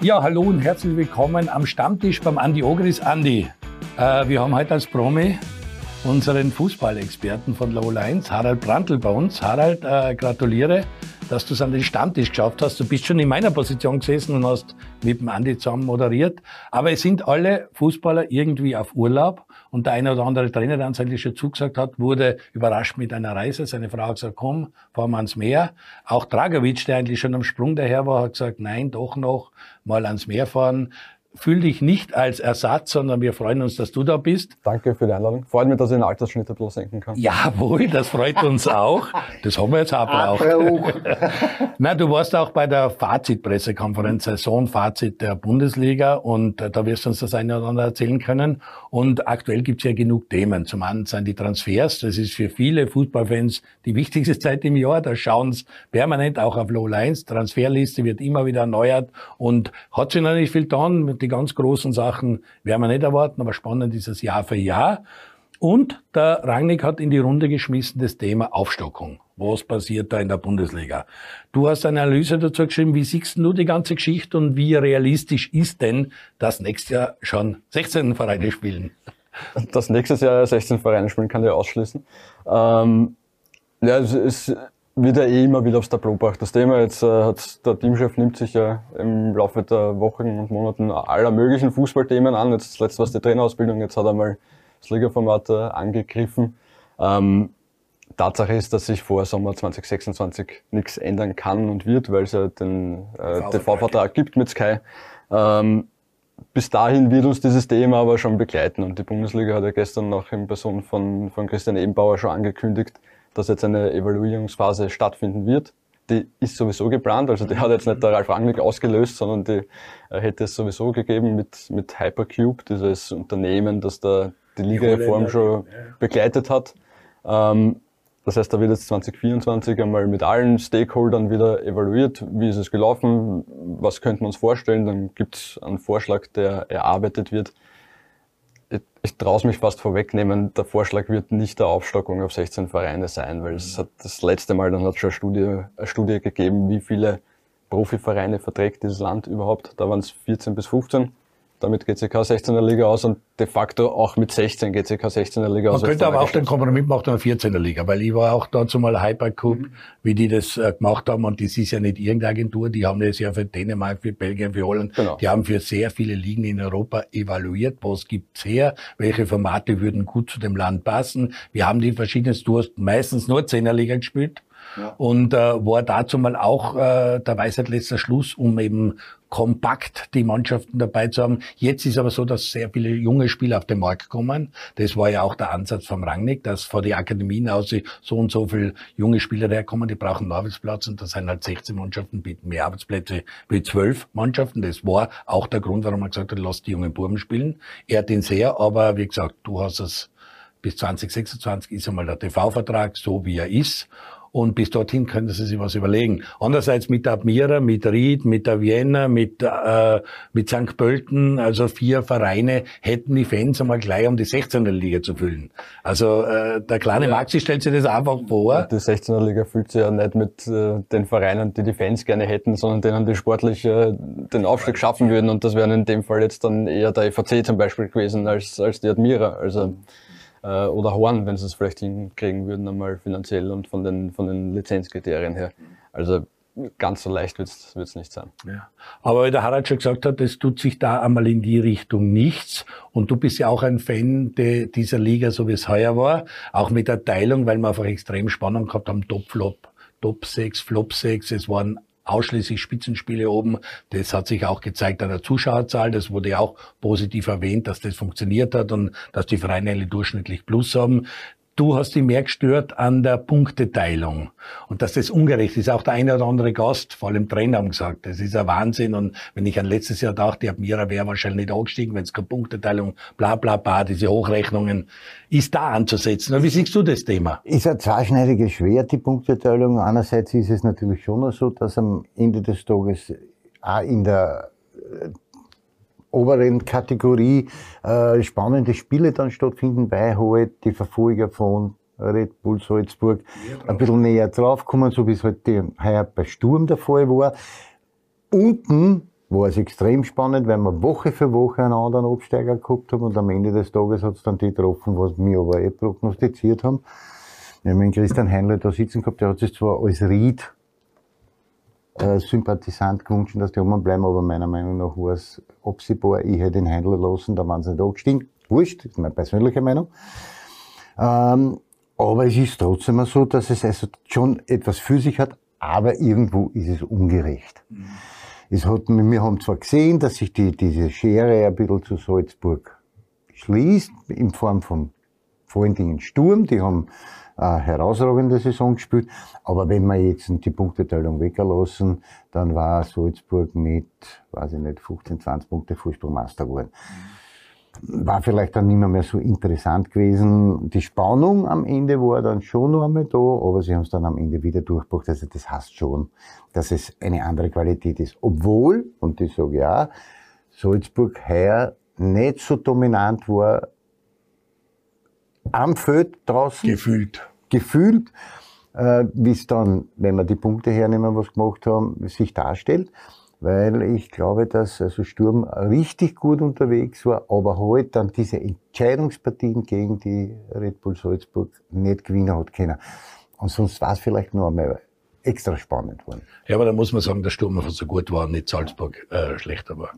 Ja, hallo und herzlich willkommen am Stammtisch beim Andi Ogris. Andi, äh, wir haben heute als Promi unseren Fußballexperten von Low Lines, Harald Brandl bei uns. Harald, äh, gratuliere, dass du es an den Stammtisch geschafft hast. Du bist schon in meiner Position gesessen und hast mit dem Andi zusammen moderiert. Aber es sind alle Fußballer irgendwie auf Urlaub. Und der eine oder andere Trainer, der uns eigentlich schon zugesagt hat, wurde überrascht mit einer Reise. Seine Frau hat gesagt, komm, fahren wir ans Meer. Auch Dragovic, der eigentlich schon am Sprung daher war, hat gesagt, nein, doch noch mal ans Meer fahren fühl dich nicht als Ersatz, sondern wir freuen uns, dass du da bist. Danke für die Einladung. Freut mich, dass ich den Altersschnitt ein bisschen senken kann. Jawohl, das freut uns auch. Das haben wir jetzt auch braucht. Na, du warst auch bei der Fazit-Pressekonferenz, Saisonfazit der Bundesliga und äh, da wirst du uns das eine oder andere erzählen können. Und aktuell gibt es ja genug Themen. Zum einen sind die Transfers. Das ist für viele Fußballfans die wichtigste Zeit im Jahr. Da schauen sie permanent auch auf Low Lines. Transferliste wird immer wieder erneuert und hat sich noch nicht viel getan die ganz großen Sachen werden wir nicht erwarten, aber spannend ist es Jahr für Jahr. Und der Rangnick hat in die Runde geschmissen das Thema Aufstockung. Was passiert da in der Bundesliga? Du hast eine Analyse dazu geschrieben. Wie siehst du die ganze Geschichte und wie realistisch ist denn, dass nächstes Jahr schon 16 Vereine spielen? Dass nächstes Jahr 16 Vereine spielen, kann ich ausschließen. Ähm, ja, es ist wird ja eh immer wieder aufs Tableau gebracht. Das Thema jetzt äh, hat der Teamchef nimmt sich ja im Laufe der Wochen und Monaten aller möglichen Fußballthemen an. Jetzt das letzte was die Trainerausbildung, jetzt hat er mal das Ligaformat äh, angegriffen. Ähm, Tatsache ist, dass sich vor Sommer 2026 nichts ändern kann und wird, weil es ja den äh, TV-Vertrag gibt mit Sky. Ähm, bis dahin wird uns dieses Thema aber schon begleiten und die Bundesliga hat ja gestern noch in Person von, von Christian Ebenbauer schon angekündigt, dass jetzt eine Evaluierungsphase stattfinden wird. Die ist sowieso geplant, also die hat jetzt nicht der Ralf Rangnick ausgelöst, sondern die äh, hätte es sowieso gegeben mit, mit Hypercube, dieses Unternehmen, das da die Liga-Reform schon begleitet hat. Ähm, das heißt, da wird jetzt 2024 einmal mit allen Stakeholdern wieder evaluiert, wie ist es gelaufen, was könnten wir uns vorstellen, dann gibt es einen Vorschlag, der erarbeitet wird ich, ich traue mich fast vorwegnehmen, der Vorschlag wird nicht der Aufstockung auf 16 Vereine sein, weil es hat das letzte Mal, dann hat es schon eine Studie, eine Studie gegeben, wie viele Profivereine verträgt dieses Land überhaupt. Da waren es 14 bis 15. Damit geht sich 16er Liga aus und de facto auch mit 16 geht sich 16er Liga aus. Man könnte aber auch den Kompromiss machen, eine 14er Liga, weil ich war auch dazu mal Hypercup, mhm. wie die das äh, gemacht haben und das ist ja nicht irgendeine Agentur, die haben das ja für Dänemark, für Belgien, für Holland, genau. die haben für sehr viele Ligen in Europa evaluiert, was gibt's her, welche Formate würden gut zu dem Land passen. Wir haben die verschiedenen, du hast meistens nur 10er Liga gespielt, Und äh, war dazu mal auch äh, der Weisheit letzter Schluss, um eben kompakt die Mannschaften dabei zu haben. Jetzt ist aber so, dass sehr viele junge Spieler auf den Markt kommen. Das war ja auch der Ansatz vom Rangnick, dass vor die Akademien aus so und so viele junge Spieler herkommen, die brauchen einen Arbeitsplatz und das sind halt 16 Mannschaften, bieten mehr Arbeitsplätze wie 12 Mannschaften. Das war auch der Grund, warum er gesagt hat, lass die jungen Buben spielen. Er hat ihn sehr, aber wie gesagt, du hast es bis 2026 ist einmal der TV-Vertrag so, wie er ist. Und bis dorthin können Sie sich was überlegen. Andererseits mit der Admira, mit Ried, mit der Vienna, mit, äh, mit St. Pölten, also vier Vereine, hätten die Fans einmal gleich um die 16er Liga zu füllen. Also äh, der kleine ja. Maxi stellt sich das einfach vor. Die 16er Liga fühlt sich ja nicht mit äh, den Vereinen, die die Fans gerne hätten, sondern denen, die sportlich äh, den Aufstieg schaffen würden. Und das wäre in dem Fall jetzt dann eher der EVC zum Beispiel gewesen als, als die Admira. Also äh, oder Horn, wenn sie es vielleicht hinkriegen würden, einmal finanziell und von den, von den Lizenzkriterien her. Also ganz so leicht wird es nicht sein. Ja. Aber wie der Harald schon gesagt hat, es tut sich da einmal in die Richtung nichts. Und du bist ja auch ein Fan de, dieser Liga, so wie es heuer war. Auch mit der Teilung, weil wir einfach extrem Spannung gehabt haben. Top-Flop, Top 6, Flop 6. Es waren ausschließlich Spitzenspiele oben. Das hat sich auch gezeigt an der Zuschauerzahl. Das wurde auch positiv erwähnt, dass das funktioniert hat und dass die Vereine durchschnittlich Plus haben. Du hast dich mehr gestört an der Punkteteilung und dass das ungerecht ist. Auch der eine oder andere Gast, vor allem Trainer, haben gesagt, das ist ein Wahnsinn. Und wenn ich an letztes Jahr dachte, Admira wäre wahrscheinlich nicht angestiegen, wenn es keine Punkteteilung, bla bla bla, diese Hochrechnungen, ist da anzusetzen. Wie siehst du das Thema? Ist ein zweischneidiges Schwert, die Punkteteilung. Einerseits ist es natürlich schon so, dass am Ende des Tages auch in der oberen Kategorie äh, spannende Spiele dann stattfinden, weil halt die Verfolger von Red Bull Salzburg ein bisschen näher draufkommen, so wie es halt heuer bei Sturm der Fall war. Unten war es extrem spannend, weil wir Woche für Woche einen anderen Absteiger gehabt haben und am Ende des Tages hat es dann die getroffen, was wir aber eh prognostiziert haben. Wir haben den Christian Heinle da sitzen gehabt, der hat sich zwar als Ried äh, Sympathisant gewünscht, dass die oben bleiben, aber meiner Meinung nach war es absehbar. Ich hätte den Händler lassen, da waren sie nicht angestiegen. Wurscht, ist meine persönliche Meinung. Ähm, aber es ist trotzdem so, dass es also schon etwas für sich hat, aber irgendwo ist es ungerecht. Mhm. Es hat, wir haben zwar gesehen, dass sich die, diese Schere ein bisschen zu Salzburg schließt, in Form von vor allen Dingen Sturm, die haben eine herausragende Saison gespielt, aber wenn wir jetzt die Punkteteilung weglassen, dann war Salzburg mit, weiß ich nicht, 15, 20 Punkte Fußballmeister geworden. War vielleicht dann nicht mehr, mehr so interessant gewesen. Die Spannung am Ende war dann schon noch einmal da, aber sie haben es dann am Ende wieder durchgebracht. Also das heißt schon, dass es eine andere Qualität ist. Obwohl, und ich sage ja, Salzburg heuer nicht so dominant war am Feld draußen. Gefühlt. Gefühlt, äh, wie es dann, wenn wir die Punkte hernehmen, was gemacht haben, sich darstellt weil ich glaube, dass also Sturm richtig gut unterwegs war, aber halt dann diese Entscheidungspartien gegen die Red Bull Salzburg nicht gewinnen hat können. Und sonst war es vielleicht noch einmal extra spannend worden. Ja, aber da muss man sagen, der Sturm einfach so gut war und nicht Salzburg äh, schlechter war.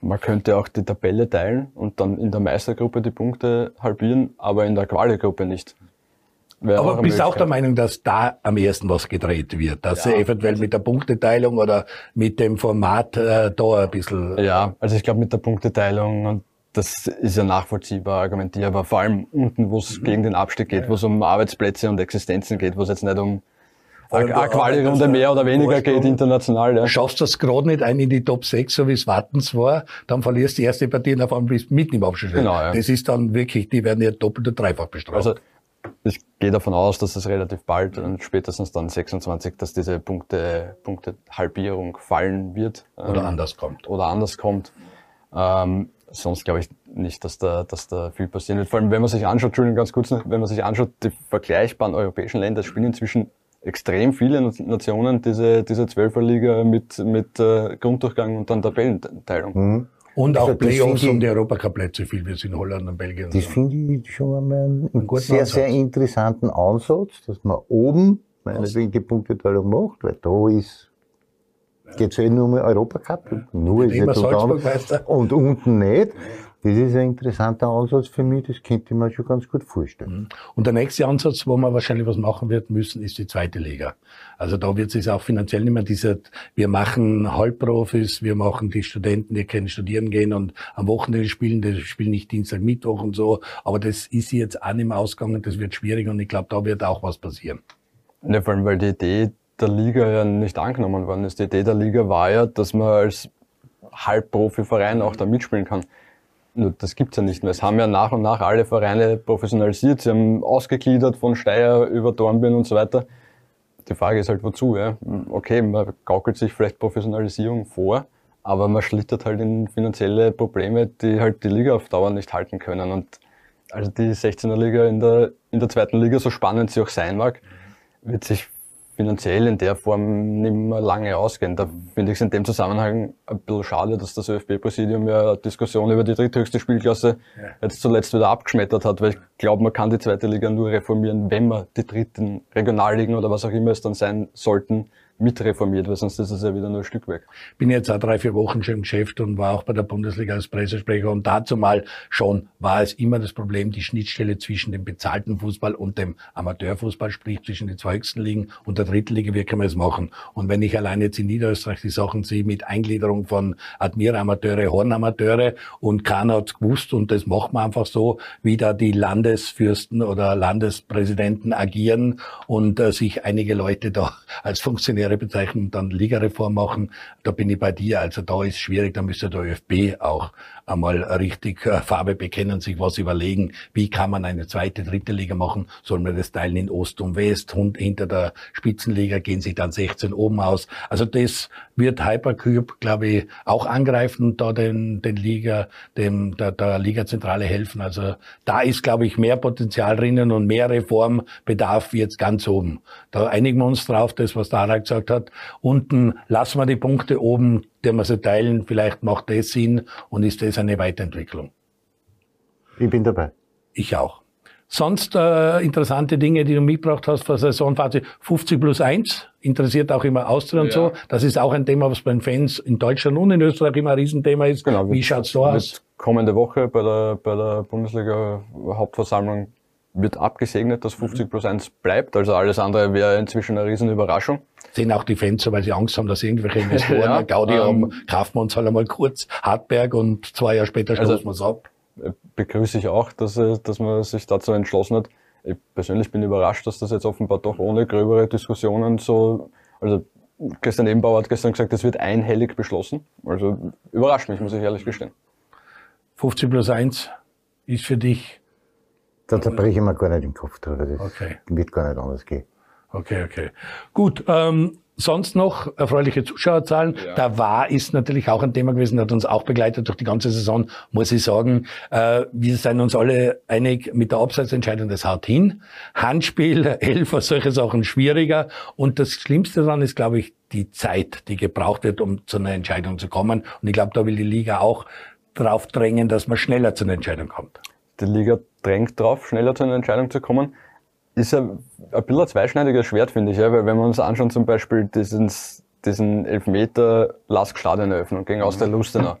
Man könnte auch die Tabelle teilen und dann in der Meistergruppe die Punkte halbieren, aber in der Quali-Gruppe nicht. Aber bist du auch der Meinung, dass da am ersten was gedreht wird? Dass ja. sie eventuell mit der Punkteteilung oder mit dem Format äh, da ein bisschen... Ja, also ich glaube mit der Punkteteilung und das ist ja nachvollziehbar argumentierbar, vor allem unten, wo es mhm. gegen den Abstieg geht, wo es um Arbeitsplätze und Existenzen geht, wo es jetzt nicht um eine Quali-Runde mehr oder weniger geht international. Ja. Schaffst du das gerade nicht ein in die Top 6, so wie es Wartens war, dann verlierst du die erste Partie und auf einmal bist du mitten im Abschluss. Genau, ja. Das ist dann wirklich, die werden ja doppelt und dreifach bestraft. Also ich gehe davon aus, dass es relativ bald und spätestens dann 26, dass diese Punkte, Punkte Halbierung fallen wird. Oder ähm, anders kommt. Oder anders kommt. Ähm, sonst glaube ich nicht, dass da, dass da viel passieren wird. Vor allem, wenn man sich anschaut, Entschuldigung, ganz kurz, wenn man sich anschaut, die vergleichbaren europäischen Länder spielen inzwischen extrem viele Nationen diese, diese Zwölferliga mit, mit äh, Grunddurchgang und dann Tabellenteilung. Mhm. Und auch also Playoffs um die Europacup-Plätze, viel wie es in Holland und Belgien. Das finde ich schon einmal einen sehr, Ansatz. sehr interessanten Ansatz, dass man oben meinetwegen die Punkteteilung macht, weil da ist, geht es ja eh nur um Europacup, ja. nur ist nicht und, und unten nicht. Das ist ein interessanter Ansatz für mich, das könnte ich mir schon ganz gut vorstellen. Mhm. Und der nächste Ansatz, wo man wahrscheinlich was machen wird müssen, ist die zweite Liga. Also da wird es auch finanziell nicht mehr dieser, wir machen Halbprofis, wir machen die Studenten, die können studieren gehen und am Wochenende spielen, die spielen nicht Dienstag, Mittwoch und so, aber das ist jetzt auch nicht mehr ausgegangen, das wird schwierig und ich glaube, da wird auch was passieren. Ja, vor allem, weil die Idee der Liga ja nicht angenommen worden ist. Die Idee der Liga war ja, dass man als Halbprofi-Verein auch da mitspielen kann. Nur das gibt's ja nicht mehr. Es haben ja nach und nach alle Vereine professionalisiert. Sie haben ausgegliedert von Steyr über Dornbirn und so weiter. Die Frage ist halt, wozu? Ja? Okay, man gaukelt sich vielleicht Professionalisierung vor, aber man schlittert halt in finanzielle Probleme, die halt die Liga auf Dauer nicht halten können. Und also die 16er Liga in der, in der zweiten Liga, so spannend sie auch sein mag, wird sich finanziell in der Form nicht mehr lange ausgehen. Da finde ich es in dem Zusammenhang ein bisschen schade, dass das ÖFB-Präsidium ja Diskussion über die dritthöchste Spielklasse ja. jetzt zuletzt wieder abgeschmettert hat, weil ich glaube, man kann die zweite Liga nur reformieren, wenn man die dritten Regionalligen oder was auch immer es dann sein sollten, mitreformiert, weil sonst ist es ja wieder nur ein Stück weg. Bin jetzt auch drei, vier Wochen schon im Geschäft und war auch bei der Bundesliga als Pressesprecher und dazu mal schon war es immer das Problem, die Schnittstelle zwischen dem bezahlten Fußball und dem Amateurfußball, sprich zwischen den zwei höchsten Ligen und der dritten Liga, wie kann man es machen? Und wenn ich allein jetzt in Niederösterreich die Sachen sehe mit Eingliederung von Admira-Amateure, Horn-Amateure und keiner hat gewusst und das macht man einfach so, wie da die Landesfürsten oder Landespräsidenten agieren und äh, sich einige Leute da als Funktionäre Karriere bezeichnen dann Ligareform machen. Da bin ich bei dir. Also da ist schwierig, da müsste der ÖFB auch einmal richtig äh, Farbe bekennen, sich was überlegen, wie kann man eine zweite, dritte Liga machen, soll man das teilen in Ost und West, und hinter der Spitzenliga gehen sich dann 16 oben aus. Also das wird Hypercube, glaube ich, auch angreifen und da den, den Liga, dem, der, der Liga-Zentrale helfen. Also da ist, glaube ich, mehr Potenzial drinnen und mehr Reformbedarf jetzt ganz oben. Da einigen wir uns drauf, das, was Harald gesagt gesagt hat, unten lassen wir die Punkte oben, der wir sie teilen, vielleicht macht das Sinn und ist das eine Weiterentwicklung. Ich bin dabei. Ich auch. Sonst äh, interessante Dinge, die du mitgebracht hast für Saisonphase 50 plus 1, interessiert auch immer Austria und ja. so. Das ist auch ein Thema, was bei den Fans in Deutschland und in Österreich immer ein Riesenthema ist. Genau, Wie schaut's da aus? Kommende Woche bei der, bei der Bundesliga Hauptversammlung wird abgesegnet, dass 50 plus 1 bleibt. Also alles andere wäre inzwischen eine Riesenüberraschung. Sehen auch die Fans so, weil sie Angst haben, dass irgendwelche Investoren, ja, Gaudi ähm, haben, kaufen wir uns halt einmal kurz Hartberg und zwei Jahre später stoßen also, wir es ab begrüße ich auch, dass, dass man sich dazu entschlossen hat. Ich persönlich bin überrascht, dass das jetzt offenbar doch ohne gröbere Diskussionen so, also Christian Ebenbauer hat gestern gesagt, es wird einhellig beschlossen. Also überrascht mich, muss ich ehrlich gestehen. 50 plus 1 ist für dich. Da zerbreche ich mir gar nicht den Kopf drüber. Das okay. wird gar nicht anders gehen. Okay, okay. Gut, ähm, sonst noch erfreuliche Zuschauerzahlen. Ja. Da war ist natürlich auch ein Thema gewesen, hat uns auch begleitet durch die ganze Saison, muss ich sagen. Äh, wir sind uns alle einig mit der Abseitsentscheidung, das haut hin. Handspiel, Elfer, solche Sachen schwieriger. Und das Schlimmste daran ist, glaube ich, die Zeit, die gebraucht wird, um zu einer Entscheidung zu kommen. Und ich glaube, da will die Liga auch drauf drängen, dass man schneller zu einer Entscheidung kommt. Die Liga drängt drauf, schneller zu einer Entscheidung zu kommen ist ja ein bisschen ein zweischneidiges Schwert, finde ich, ja, weil wenn wir uns anschauen, zum Beispiel diesen, diesen Elfmeter Lask Stadioneröffnung gegen aus der Lustenau,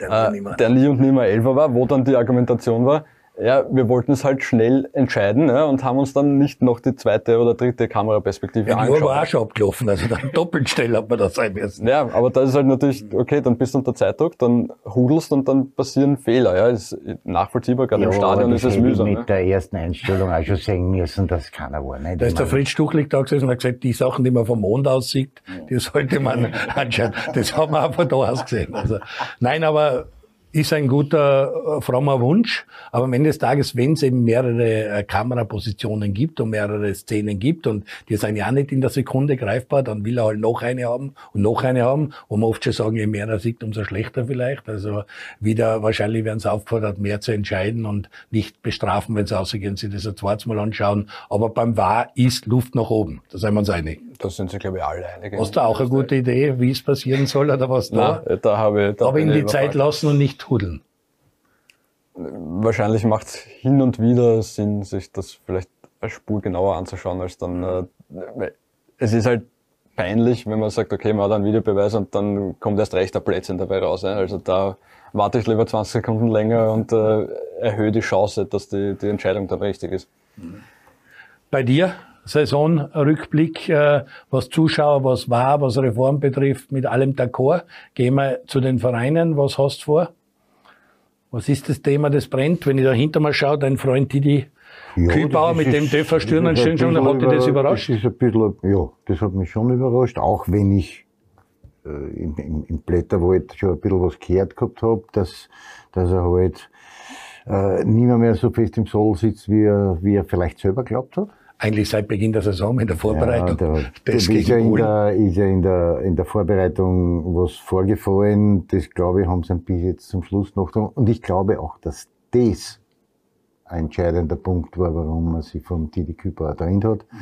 der, äh, der nie und nimmer Elfer war, wo dann die Argumentation war, ja, wir wollten es halt schnell entscheiden ja, und haben uns dann nicht noch die zweite oder dritte Kameraperspektive ja, angeschaut. Die war auch schon abgelaufen, also dann doppelt schnell hat man das sein müssen. Ja, aber da ist halt natürlich, okay, dann bist du unter Zeitdruck, dann hudelst und dann passieren Fehler. Ja, ist nachvollziehbar, gerade ja, im Stadion ist es mühsam. mit ja. der ersten Einstellung auch schon sehen müssen, dass keiner war. Nicht? Da ist der Fritz Stuchlik da gesessen und hat gesagt, die Sachen, die man vom Mond aus sieht, die sollte man anschauen. Das haben wir einfach da ausgesehen. Also, nein, aber ist ein guter, äh, frommer Wunsch. Aber am Ende des Tages, wenn es eben mehrere äh, Kamerapositionen gibt und mehrere Szenen gibt und die sind ja nicht in der Sekunde greifbar, dann will er halt noch eine haben und noch eine haben. Und man oft schon sagen, je mehr er sieht, umso schlechter vielleicht. Also wieder, wahrscheinlich werden sie aufgefordert, mehr zu entscheiden und nicht bestrafen, wenn sie ausgehen, sie das ein zweites Mal anschauen. Aber beim Wahr ist Luft nach oben. Da sind wir uns einig. Da sind sich, glaube ich, alle einig. Hast du auch eine gute Idee, wie es passieren soll oder was da? Nein, da habe ich, da Aber in die Zeit lassen und nicht tudeln. Wahrscheinlich macht es hin und wieder Sinn, sich das vielleicht eine Spur genauer anzuschauen, als dann, äh, es ist halt peinlich, wenn man sagt, okay, man hat einen Videobeweis und dann kommt erst recht der Plätzchen dabei raus. Also da warte ich lieber 20 Sekunden länger und äh, erhöhe die Chance, dass die, die Entscheidung dann richtig ist. Bei dir? Saisonrückblick, äh, was Zuschauer, was war, was Reform betrifft, mit allem d'accord. Gehen wir zu den Vereinen. Was hast du vor? Was ist das Thema, das brennt? Wenn ich da hinter mir schaue, dein Freund Didi ja, Kühlbauer mit dem Döfer Stürnen stehen schon, hat dich das überrascht? Das ist ein bisschen, ja, das hat mich schon überrascht, auch wenn ich äh, im, im, im Blätterwald schon ein bisschen was gehört gehabt habe, dass, dass er halt äh, nicht mehr, mehr so fest im Soll sitzt, wie er, wie er vielleicht selber glaubt hat eigentlich seit Beginn der Saison in der Vorbereitung. Ja, da, das ist, ja in der, ist ja in der, in der Vorbereitung was vorgefallen. Das glaube ich, haben sie bis jetzt zum Schluss noch dran. Und ich glaube auch, dass das ein entscheidender Punkt war, warum man sich vom Didi Küper getrennt hat. Mhm.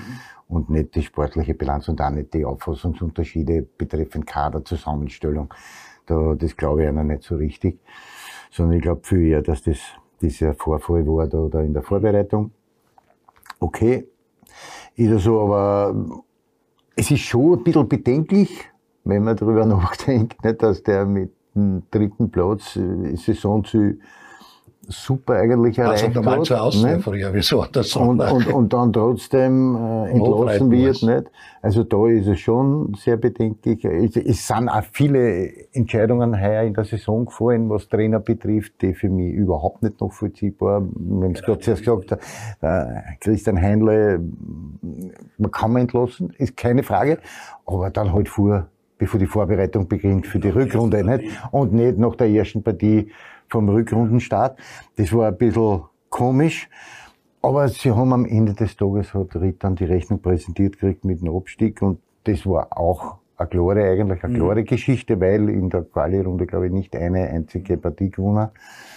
Und nicht die sportliche Bilanz und auch nicht die Auffassungsunterschiede betreffend Kaderzusammenstellung. Da, das glaube ich einer nicht so richtig. Sondern ich glaube viel eher, dass das dieser Vorfall war da, da in der Vorbereitung. Okay, ist so, aber es ist schon ein bisschen bedenklich, wenn man darüber nachdenkt, nicht, dass der mit dem dritten Platz äh, Saisonziel super eigentlich erreicht also normal zur Ausläufer, ja, wieso hat das und, und, und dann trotzdem äh, entlassen wird, nicht? Also da ist es schon sehr bedenklich. Es, es sind auch viele Entscheidungen heuer in der Saison gefallen, was Trainer betrifft, die für mich überhaupt nicht nachvollziehbar. Wir haben es gerade zuerst gesagt, der Christian Heinle, man kann man entlassen, ist keine Frage, aber dann halt vor, bevor die Vorbereitung beginnt für die Rückrunde, nicht? Und nicht nach der ersten Partie vom Rückrundenstart. Das war ein bisschen komisch. Aber sie haben am Ende des Tages hat Ritt dann die Rechnung präsentiert gekriegt mit dem Abstieg und das war auch eine klare, eigentlich eine mhm. klare mhm. Geschichte, weil in der Quali-Runde, glaube ich, nicht eine einzige Partie gewonnen.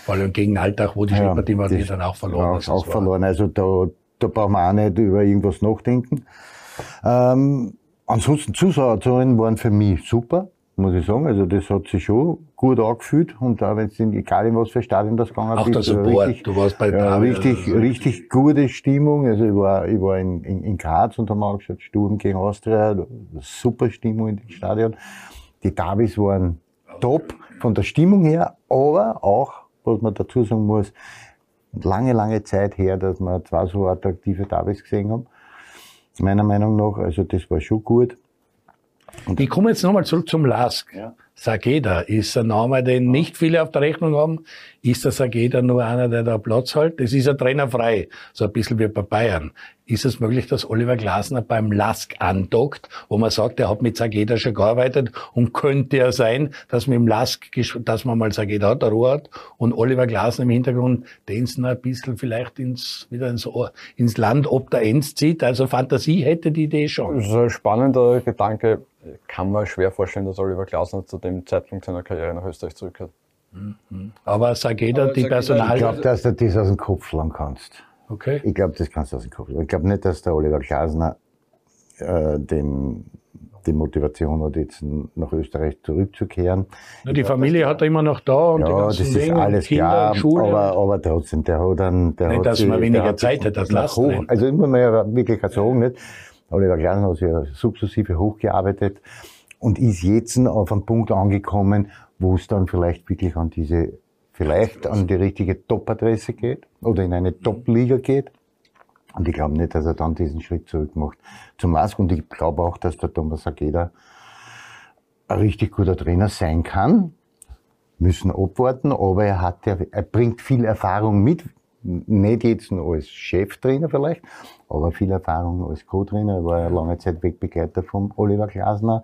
Vor allem gegen Alltag, wo die ja, Partie war, die dann auch verloren. Auch, also auch verloren. Also da, da brauchen wir auch nicht über irgendwas nachdenken. Ähm, ansonsten Zuschauerzahlen waren für mich super muss ich sagen. Also das hat sich schon gut angefühlt und auch wenn es in egal in was für Stadion das gegangen ist. Auch der Support, richtig, du warst bei ja, richtig, also. richtig gute Stimmung. Also ich war, ich war in, in, in Graz und haben auch geschaut, Sturm gegen Austria, super Stimmung in dem Stadion. Die Davis waren top von der Stimmung her, aber auch, was man dazu sagen muss, lange, lange Zeit her, dass wir zwei so attraktive Davis gesehen haben. Meiner Meinung nach, also das war schon gut. Und ich komme jetzt nochmal zurück zum Lask. Ja. Sageda ist ein Name, den nicht viele auf der Rechnung haben. Ist der Sageda nur einer, der da Platz hält? Das ist ein Trainer frei. So ein bisschen wie bei Bayern. Ist es möglich, dass Oliver Glasner beim Lask andockt, wo man sagt, er hat mit Sageda schon gearbeitet und könnte ja sein, dass man im Lask, dass man mal Sageda hat, der Ruhe hat und Oliver Glasner im Hintergrund den noch ein bisschen vielleicht ins, wieder ins, ins Land ob der Enz zieht. Also Fantasie hätte die Idee schon. Das ist ein spannender Gedanke kann man schwer vorstellen, dass Oliver Glasner zu dem Zeitpunkt seiner Karriere nach Österreich zurückkehrt. Mhm. Aber Sageda, die Personal... Ich glaube, dass du das aus dem Kopf lang kannst. Okay. Ich glaube, das kannst du aus dem Kopf. Ich glaube nicht, dass der Oliver Glasner äh, den, die Motivation hat, jetzt nach Österreich zurückzukehren. Na, die Familie hat er immer noch da und ja, die ganzen das ist alles Kinder klar, Schule. Aber, aber trotzdem, der hat dann... Der nicht, hat dass sie, man weniger Zeit hat, das lasst Also immer mehr wirklich sagen, nicht? Oliver Glasner hat sich ja sukzessive hochgearbeitet und ist jetzt auf einen Punkt angekommen, wo es dann vielleicht wirklich an diese, vielleicht an die richtige Top-Adresse geht oder in eine Top-Liga geht. Und ich glaube nicht, dass er dann diesen Schritt zurück macht zum Mask. Und ich glaube auch, dass der Thomas Ageda ein richtig guter Trainer sein kann. Müssen abwarten, aber er hat er bringt viel Erfahrung mit. Nicht jetzt nur als Cheftrainer vielleicht, aber viel Erfahrung als Co-Trainer. Er war ja lange Zeit Wegbegleiter von Oliver Glasner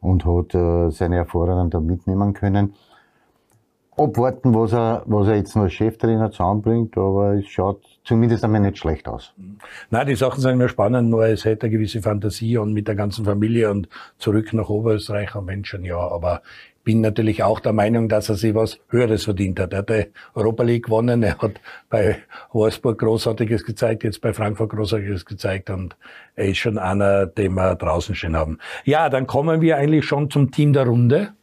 und hat äh, seine Erfahrungen da mitnehmen können. Abwarten, was er, was er jetzt noch als Cheftrainer zusammenbringt, aber es schaut zumindest einmal nicht schlecht aus. Nein, die Sachen sind mir spannend, nur es hätte eine gewisse Fantasie und mit der ganzen Familie und zurück nach Oberösterreich am Menschen, ja, aber bin natürlich auch der Meinung, dass er sich was Höheres verdient hat. Er hat die Europa League gewonnen, er hat bei Wolfsburg Großartiges gezeigt, jetzt bei Frankfurt Großartiges gezeigt und er ist schon einer, den wir draußen stehen haben. Ja, dann kommen wir eigentlich schon zum Team der Runde.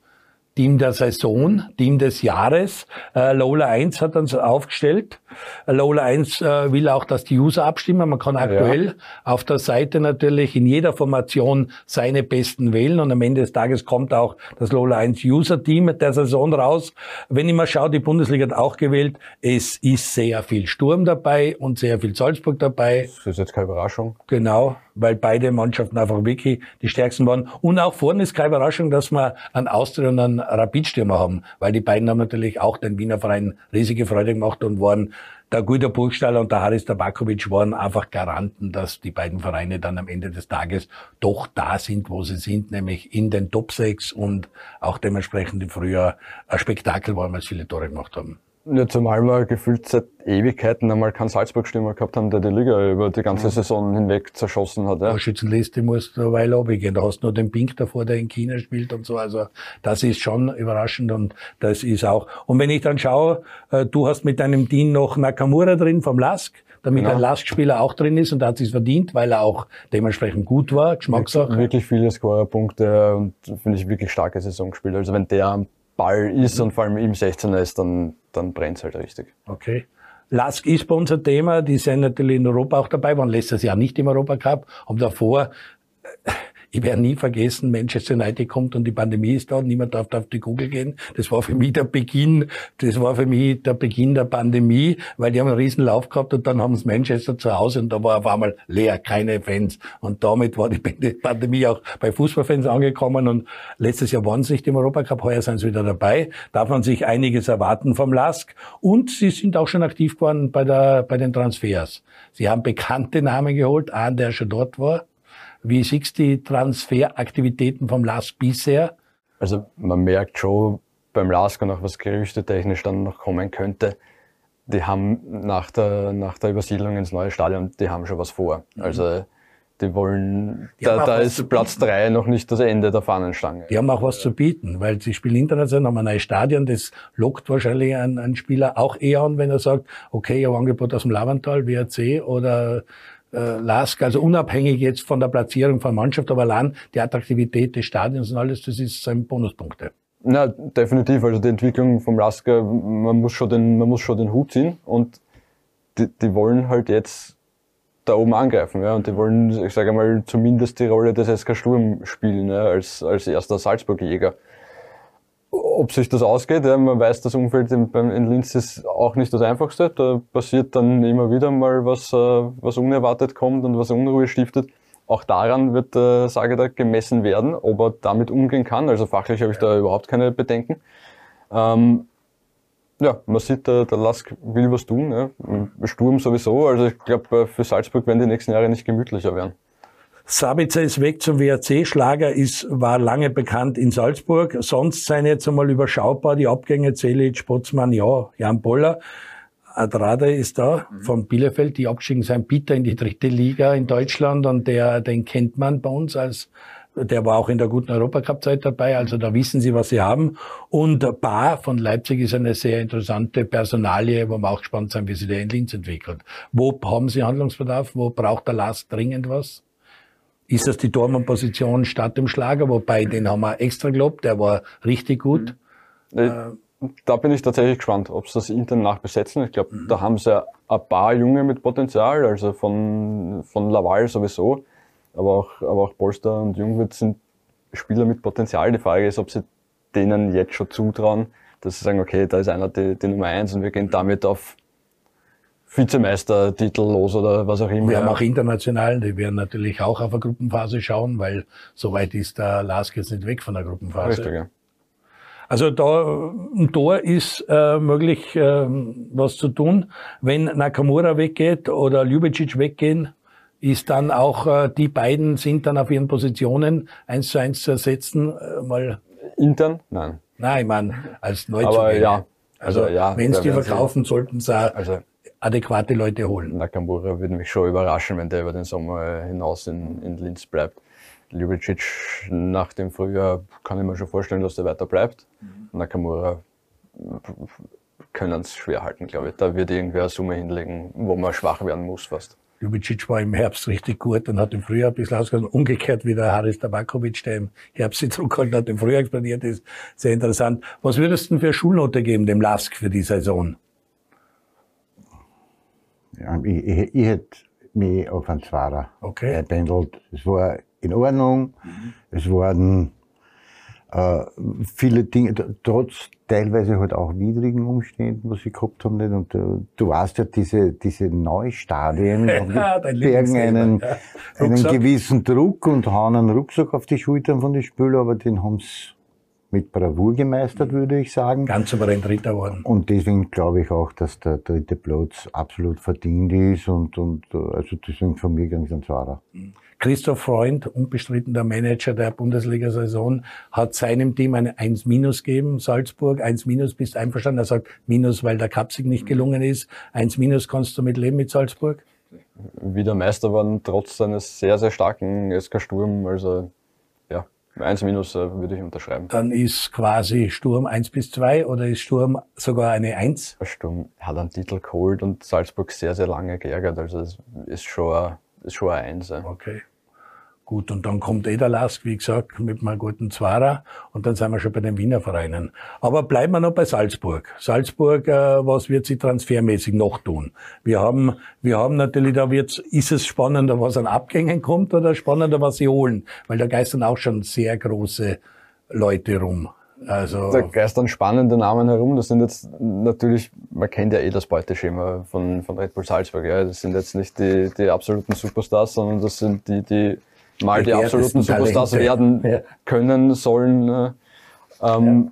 Team der Saison, Team des Jahres. Äh, Lola 1 hat uns aufgestellt. Äh, Lola 1 äh, will auch, dass die User abstimmen. Man kann aktuell ja. auf der Seite natürlich in jeder Formation seine Besten wählen und am Ende des Tages kommt auch das Lola 1 User Team der Saison raus. Wenn ich mal schaue, die Bundesliga hat auch gewählt. Es ist sehr viel Sturm dabei und sehr viel Salzburg dabei. Das ist jetzt keine Überraschung. Genau weil beide Mannschaften einfach wirklich die stärksten waren. Und auch vorne ist keine Überraschung, dass wir einen Austria und einen Rapidstürmer haben, weil die beiden haben natürlich auch den Wiener Verein riesige Freude gemacht und waren der Guido Burgstaller und der Haris Tabakovic waren einfach Garanten, dass die beiden Vereine dann am Ende des Tages doch da sind, wo sie sind, nämlich in den Top 6 und auch dementsprechend im Frühjahr ein Spektakel waren, weil sie viele Tore gemacht haben. Ja, zumal wir gefühlt seit Ewigkeiten einmal keinen Salzburg-Stürmer gehabt haben, der die Liga über die ganze Saison hinweg zerschossen hat. Ja. Schützenliste musst du eine Weile abgehen. Da hast du nur den Pink davor, der in China spielt und so. Also das ist schon überraschend und das ist auch. Und wenn ich dann schaue, äh, du hast mit deinem Team noch Nakamura drin vom Lask, damit genau. ein Lask-Spieler auch drin ist und da hat sich verdient, weil er auch dementsprechend gut war, Geschmackssache. Wirklich viele Scorerpunkte und finde ich wirklich starke Saison gespielt. Also wenn der am Ball ist und vor allem im 16er ist, dann, dann brennt es halt richtig. Okay. Lask ist bei uns ein Thema, die sind natürlich in Europa auch dabei, waren letztes Jahr nicht im Europacup, haben davor ich werde nie vergessen, Manchester United kommt und die Pandemie ist da und niemand darf auf die Google gehen. Das war für mich der Beginn, das war für mich der Beginn der Pandemie, weil die haben einen riesen Lauf gehabt und dann haben sie Manchester zu Hause und da war auf einmal leer, keine Fans. Und damit war die Pandemie auch bei Fußballfans angekommen und letztes Jahr waren sie nicht im Europacup, heuer sind sie wieder dabei. Darf man sich einiges erwarten vom Lask und sie sind auch schon aktiv geworden bei, der, bei den Transfers. Sie haben bekannte Namen geholt, einen, der schon dort war, wie siehst du die Transferaktivitäten vom LASK bisher? Also man merkt schon beim LASK und auch was gerüchtetechnisch dann noch kommen könnte, die haben nach der, nach der Übersiedlung ins neue Stadion, die haben schon was vor. Mhm. Also die wollen, die da, da ist Platz drei noch nicht das Ende der Fahnenstange. Die haben auch was zu bieten, weil sie spielen international, haben ein neues Stadion, das lockt wahrscheinlich einen, einen Spieler auch eher an, wenn er sagt, okay, ich habe Angebot aus dem Lavantal, WRC oder äh, Lask, also unabhängig jetzt von der Platzierung von Mannschaft, aber allein die Attraktivität des Stadions und alles, das ist sein Bonuspunkte. Na, definitiv. Also die Entwicklung vom Lasker, man muss schon den, man muss schon den Hut ziehen und die, die wollen halt jetzt da oben angreifen, ja, und die wollen, ich sage mal, zumindest die Rolle des SK Sturm spielen, ja, als, als erster Salzburg-Jäger. Ob sich das ausgeht, ja, man weiß, das Umfeld in, in Linz ist auch nicht das einfachste. Da passiert dann immer wieder mal was, äh, was unerwartet kommt und was Unruhe stiftet. Auch daran wird, äh, sage da, gemessen werden, ob er damit umgehen kann. Also fachlich habe ich da überhaupt keine Bedenken. Ähm, ja, man sieht, der, der Lask will was tun. Ja. Sturm sowieso. Also ich glaube, für Salzburg werden die nächsten Jahre nicht gemütlicher werden. Sabitzer ist weg zum WRC. Schlager ist, war lange bekannt in Salzburg. Sonst seien jetzt einmal überschaubar die Abgänge Zelic, Spotzmann, ja, Jan Boller. Adrade ist da mhm. von Bielefeld, die abgestiegen sind, Peter in die dritte Liga in Deutschland und der, den kennt man bei uns als der war auch in der guten Europacup-Zeit dabei, also da wissen sie, was sie haben. Und Bar von Leipzig ist eine sehr interessante Personalie, wo wir auch gespannt sind, wie sich der in Linz entwickelt. Wo haben sie Handlungsbedarf? Wo braucht der Last dringend was? Ist das die Tormann-Position statt dem Schlager? Wobei, den haben wir extra gelobt, der war richtig gut. Mhm. Äh, da bin ich tatsächlich gespannt, ob sie das intern nachbesetzen. Ich glaube, mhm. da haben sie ein paar Junge mit Potenzial, also von, von Laval sowieso, aber auch, aber auch Polster und Jungwirth sind Spieler mit Potenzial. Die Frage ist, ob sie denen jetzt schon zutrauen, dass sie sagen, okay, da ist einer die, die Nummer eins und wir gehen damit auf Vizemeistertitel los oder was auch immer. Wir haben auch international, die werden natürlich auch auf eine Gruppenphase schauen, weil soweit ist der Lask jetzt nicht weg von der Gruppenphase. Richtig, ja. Also da ein Tor ist äh, möglich, äh, was zu tun. Wenn Nakamura weggeht oder Ljubicic weggehen, ist dann auch äh, die beiden sind dann auf ihren Positionen eins zu eins zu ersetzen. Äh, mal intern? Nein. Nein, ich meine als Neuzugänge. Aber ja. Also, also ja, wenn sie die verkaufen, sollten sie also, adäquate Leute holen. Nakamura würde mich schon überraschen, wenn der über den Sommer hinaus in, in Linz bleibt. Ljubicic nach dem Frühjahr kann ich mir schon vorstellen, dass der weiter bleibt. Mhm. Nakamura können es schwer halten, glaube ich. Da wird irgendwer eine Summe hinlegen, wo man schwach werden muss fast. Ljubicic war im Herbst richtig gut und hat im Frühjahr ein bisschen ausgegangen. Umgekehrt wie der Haris Tabakovic, der im Herbst sich zurückgehalten hat, im Frühjahr explodiert ist. Sehr interessant. Was würdest du denn für Schulnote geben, dem Lask für die Saison? Ich, ich, ich hätte mich auf einen Zwarer okay. eingependelt. Es war in Ordnung. Mhm. Es waren äh, viele Dinge, trotz teilweise halt auch widrigen Umständen, was sie gehabt haben. Nicht? Und du, du weißt ja, diese, diese Neustadien ja, bergen einen, ja. einen gewissen Druck und hauen einen Rucksack auf die Schultern von den Spülern, aber den haben sie mit Bravour gemeistert, würde ich sagen. Ganz souverän Dritter worden. Und deswegen glaube ich auch, dass der dritte Platz absolut verdient ist und, und also deswegen von mir ganz ein Zahler. Christoph Freund, unbestrittener Manager der Bundesliga-Saison, hat seinem Team eine 1 Minus gegeben. Salzburg, 1 Minus, bist einverstanden? Er sagt Minus, weil der Kapsig nicht gelungen ist. 1 Minus kannst du mit leben mit Salzburg? Wieder Meister waren, trotz seines sehr, sehr starken SK Sturm. Also Eins minus äh, würde ich unterschreiben. Dann ist quasi Sturm eins bis zwei oder ist Sturm sogar eine eins? Sturm hat einen Titel geholt und Salzburg sehr, sehr lange geärgert. Also es ist schon, ist schon eine Eins. Okay. Gut, und dann kommt eh der Lask, wie gesagt, mit einem guten Zwarer und dann sind wir schon bei den Wiener Vereinen. Aber bleiben wir noch bei Salzburg. Salzburg, äh, was wird sie transfermäßig noch tun? Wir haben, wir haben natürlich, da wird's, ist es spannender, was an Abgängen kommt oder spannender, was sie holen? Weil da geistern auch schon sehr große Leute rum. Also da geistern spannende Namen herum. Das sind jetzt natürlich, man kennt ja eh das Beuteschema von, von Red Bull Salzburg. Ja. Das sind jetzt nicht die, die absoluten Superstars, sondern das sind die, die mal die absoluten Superstars werden ja. können sollen. Ne? Ähm, ja.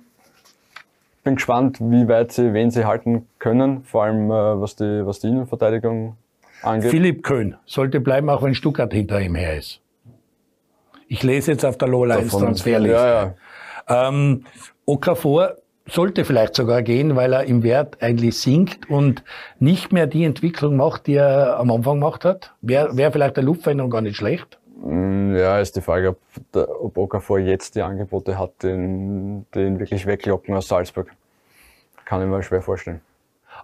Bin gespannt, wie weit sie, wen sie halten können, vor allem äh, was die, was die Innenverteidigung angeht. Philipp Köhn sollte bleiben, auch wenn Stuttgart hinter ihm her ist. Ich lese jetzt auf der Lola ins Transferliste. Ja, ja. Ähm, Okafor sollte vielleicht sogar gehen, weil er im Wert eigentlich sinkt und nicht mehr die Entwicklung macht, die er am Anfang gemacht hat. Wäre wär vielleicht der Luftveränderung gar nicht schlecht. Mm, ja, ist die Frage, ob, der, ob Okafor jetzt die Angebote hat, den, den wirklich weglocken aus Salzburg. Kann ich mir schwer vorstellen.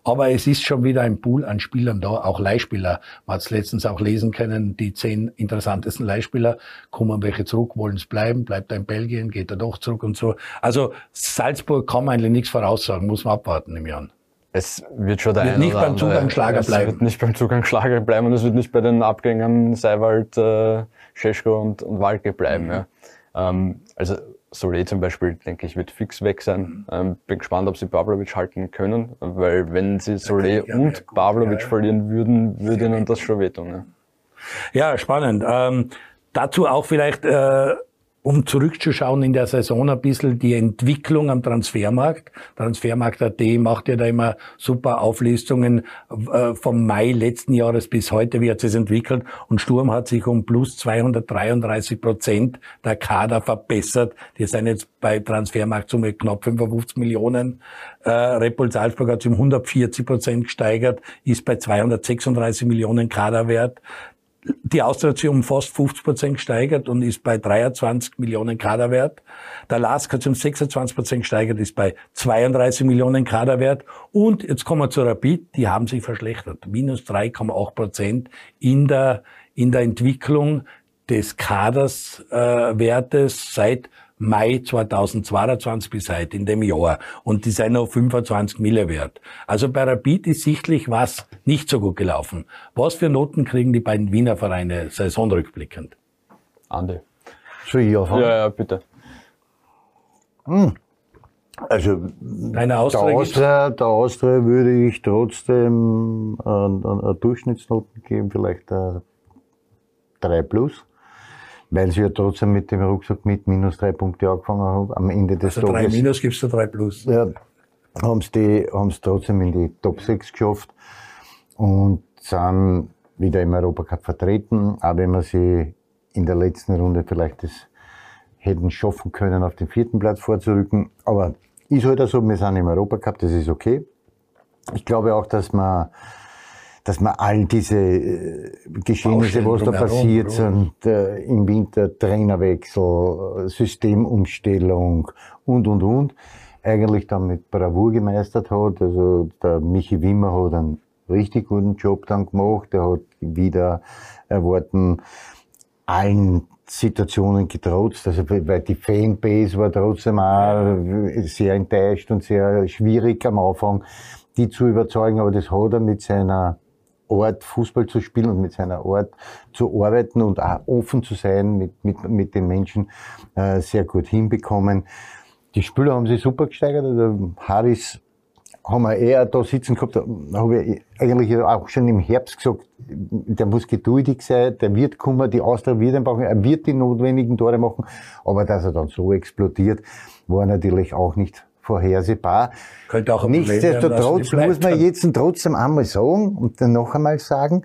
Aber es ist schon wieder ein Pool an Spielern da, auch Leihspieler. Man hat es letztens auch lesen können, die zehn interessantesten Leihspieler, kommen welche zurück, wollen es bleiben, bleibt er in Belgien, geht er doch zurück und so. Also Salzburg kann man eigentlich nichts voraussagen, muss man abwarten im Jahr. Es wird schon der wird nicht beim Zugangsschlager bleiben. Es wird nicht beim Zugangsschlager bleiben und es wird nicht bei den Abgängern Seiwald, äh, Scheschko und, und Walke bleiben. Mhm. Ja. Ähm, also Solé zum Beispiel, denke ich, wird fix weg sein. Mhm. Ähm, bin gespannt, ob sie Pavlovic halten können, weil wenn sie Solé und Pavlovic ja. verlieren würden, würde ihnen das schon wehtun. Ja, ja spannend. Ähm, dazu auch vielleicht äh, um zurückzuschauen in der Saison ein bisschen die Entwicklung am Transfermarkt. Transfermarkt.at macht ja da immer super Auflistungen äh, vom Mai letzten Jahres bis heute, wie hat sich entwickelt. Und Sturm hat sich um plus 233 Prozent der Kader verbessert. Die sind jetzt bei Transfermarktsumme knapp 55 Millionen. Äh, Repol Salzburg hat sich um 140 Prozent gesteigert, ist bei 236 Millionen Kaderwert die Austria hat um fast 50 Prozent gesteigert und ist bei 23 Millionen Kaderwert. Der LASK hat sich um 26 Prozent gesteigert, ist bei 32 Millionen Kaderwert. Und jetzt kommen wir zu Rapid, die haben sich verschlechtert. Minus 3,8 Prozent in der, in der Entwicklung des Kaderswertes äh, seit Mai 2022 bis heute in dem Jahr. Und die sind noch 25 Mille wert. Also bei Rapid ist sichtlich was nicht so gut gelaufen. Was für Noten kriegen die beiden Wiener Vereine saisonrückblickend? Andi. Soll ich anfangen? Ja, ja, bitte. Hm. Also der, Austria, der Austria würde ich trotzdem eine Durchschnittsnoten geben, vielleicht 3 plus weil sie ja trotzdem mit dem Rucksack mit minus drei Punkte angefangen haben. Am Ende des also Tages. drei minus gibst du drei plus. Ja, haben sie sie trotzdem in die Top 6 geschafft und sind wieder im Europacup vertreten, auch wenn wir sie in der letzten Runde vielleicht das hätten schaffen können, auf den vierten Platz vorzurücken. Aber ist halt so, wir sind im Europacup, das ist okay. Ich glaube auch, dass man dass man all diese äh, Geschehnisse, was da passiert sind, äh, im Winter Trainerwechsel, Systemumstellung und, und, und, eigentlich dann mit Bravour gemeistert hat. Also der Michi Wimmer hat einen richtig guten Job dann gemacht. Er hat wieder erwarten allen Situationen getrotzt, also weil die Fanbase war trotzdem auch sehr enttäuscht und sehr schwierig am Anfang, die zu überzeugen, aber das hat er mit seiner Art Fußball zu spielen und mit seiner Art zu arbeiten und auch offen zu sein mit, mit, mit den Menschen äh, sehr gut hinbekommen. Die Spieler haben sich super gesteigert. Also Harris haben wir eher da sitzen gehabt, da habe ich eigentlich auch schon im Herbst gesagt, der muss geduldig sein, der wird kommen, die Austria wird ihn brauchen, er wird die notwendigen Tore machen, aber dass er dann so explodiert, war natürlich auch nicht vorhersehbar. Könnte auch Nichtsdestotrotz werden, muss man jetzt trotzdem einmal sagen und dann noch einmal sagen,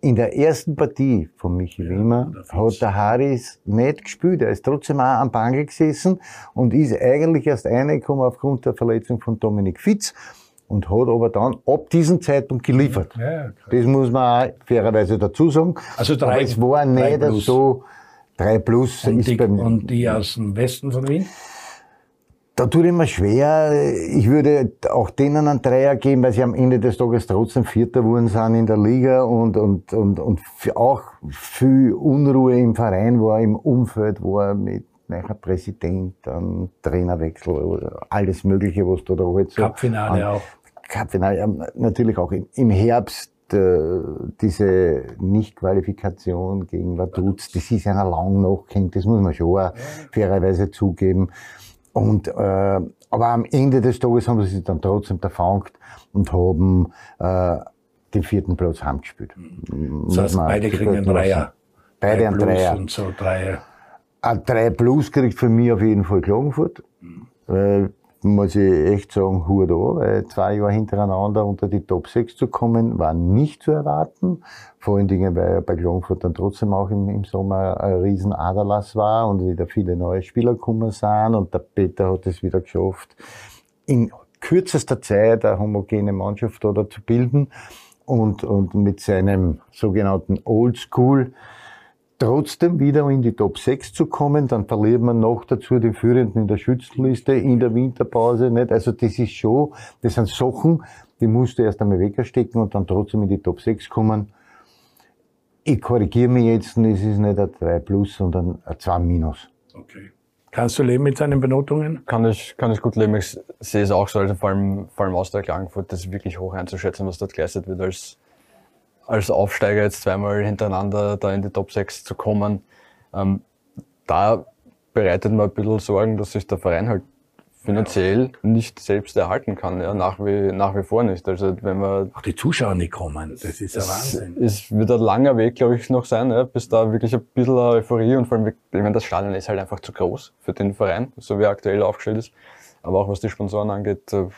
in der ersten Partie von Michi ja, Wimmer hat der Harris nicht gespielt. Er ist trotzdem auch am Bangel gesessen und ist eigentlich erst reingekommen aufgrund der Verletzung von Dominik Fitz und hat aber dann ab diesem Zeitpunkt geliefert. Ja, das muss man auch fairerweise dazu sagen. Also drei, aber es war nicht so, drei plus und ist die, beim, Und die aus dem Westen von Wien? Da tut immer schwer. Ich würde auch denen einen Dreier geben, weil sie am Ende des Tages trotzdem Vierter wurden sind in der Liga und, und, und, und auch viel Unruhe im Verein war, im Umfeld war mit neuer Präsident, dann Trainerwechsel, alles Mögliche, was da da halt so. Cupfinale auch. Cupfinale, natürlich auch im Herbst äh, diese Nichtqualifikation gegen Vaduz, das ist einer lang noch, das muss man schon auch fairerweise zugeben. Und, äh, aber am Ende des Tages haben sie sich dann trotzdem erfangt und haben äh, den vierten Platz heimgespielt. Das heißt, beide kriegen einen Dreier. Beide einen Dreier. Und so Dreier. Ein Drei Plus kriegt für mich auf jeden Fall Klagenfurt. Mhm. Weil muss ich echt sagen, an, weil zwei Jahre hintereinander unter die Top 6 zu kommen, war nicht zu erwarten. Vor allen Dingen, weil bei Klagenfurt dann trotzdem auch im, im Sommer ein riesen Aderlass war und wieder viele neue Spieler gekommen sind und der Peter hat es wieder geschafft, in kürzester Zeit eine homogene Mannschaft da zu bilden und, und mit seinem sogenannten Old School trotzdem wieder in die Top 6 zu kommen, dann verliert man noch dazu die Führenden in der Schützenliste in der Winterpause, nicht? Also das ist schon, das sind Sachen, die musst du erst einmal wegstecken und dann trotzdem in die Top 6 kommen. Ich korrigiere mich jetzt, es ist nicht ein 3 plus, sondern ein 2 minus. Okay. Kannst du leben mit seinen Benotungen? Kann ich, kann ich gut leben. Ich sehe es auch so, also vor allem, vor allem aus der Klagenfurt, das ist wirklich hoch einzuschätzen, was dort geleistet wird, als, als Aufsteiger jetzt zweimal hintereinander da in die Top 6 zu kommen. Ähm, da bereitet man ein bisschen Sorgen, dass sich der Verein halt finanziell nicht selbst erhalten kann, ja, nach wie, nach wie vor nicht. Also wenn man. Auch die Zuschauer nicht kommen, das ist ja Wahnsinn. Es wird ein langer Weg, glaube ich, noch sein, ja, bis da wirklich ein bisschen Euphorie und vor allem, ich meine, das Stadion ist halt einfach zu groß für den Verein, so wie er aktuell aufgestellt ist. Aber auch was die Sponsoren angeht, äh,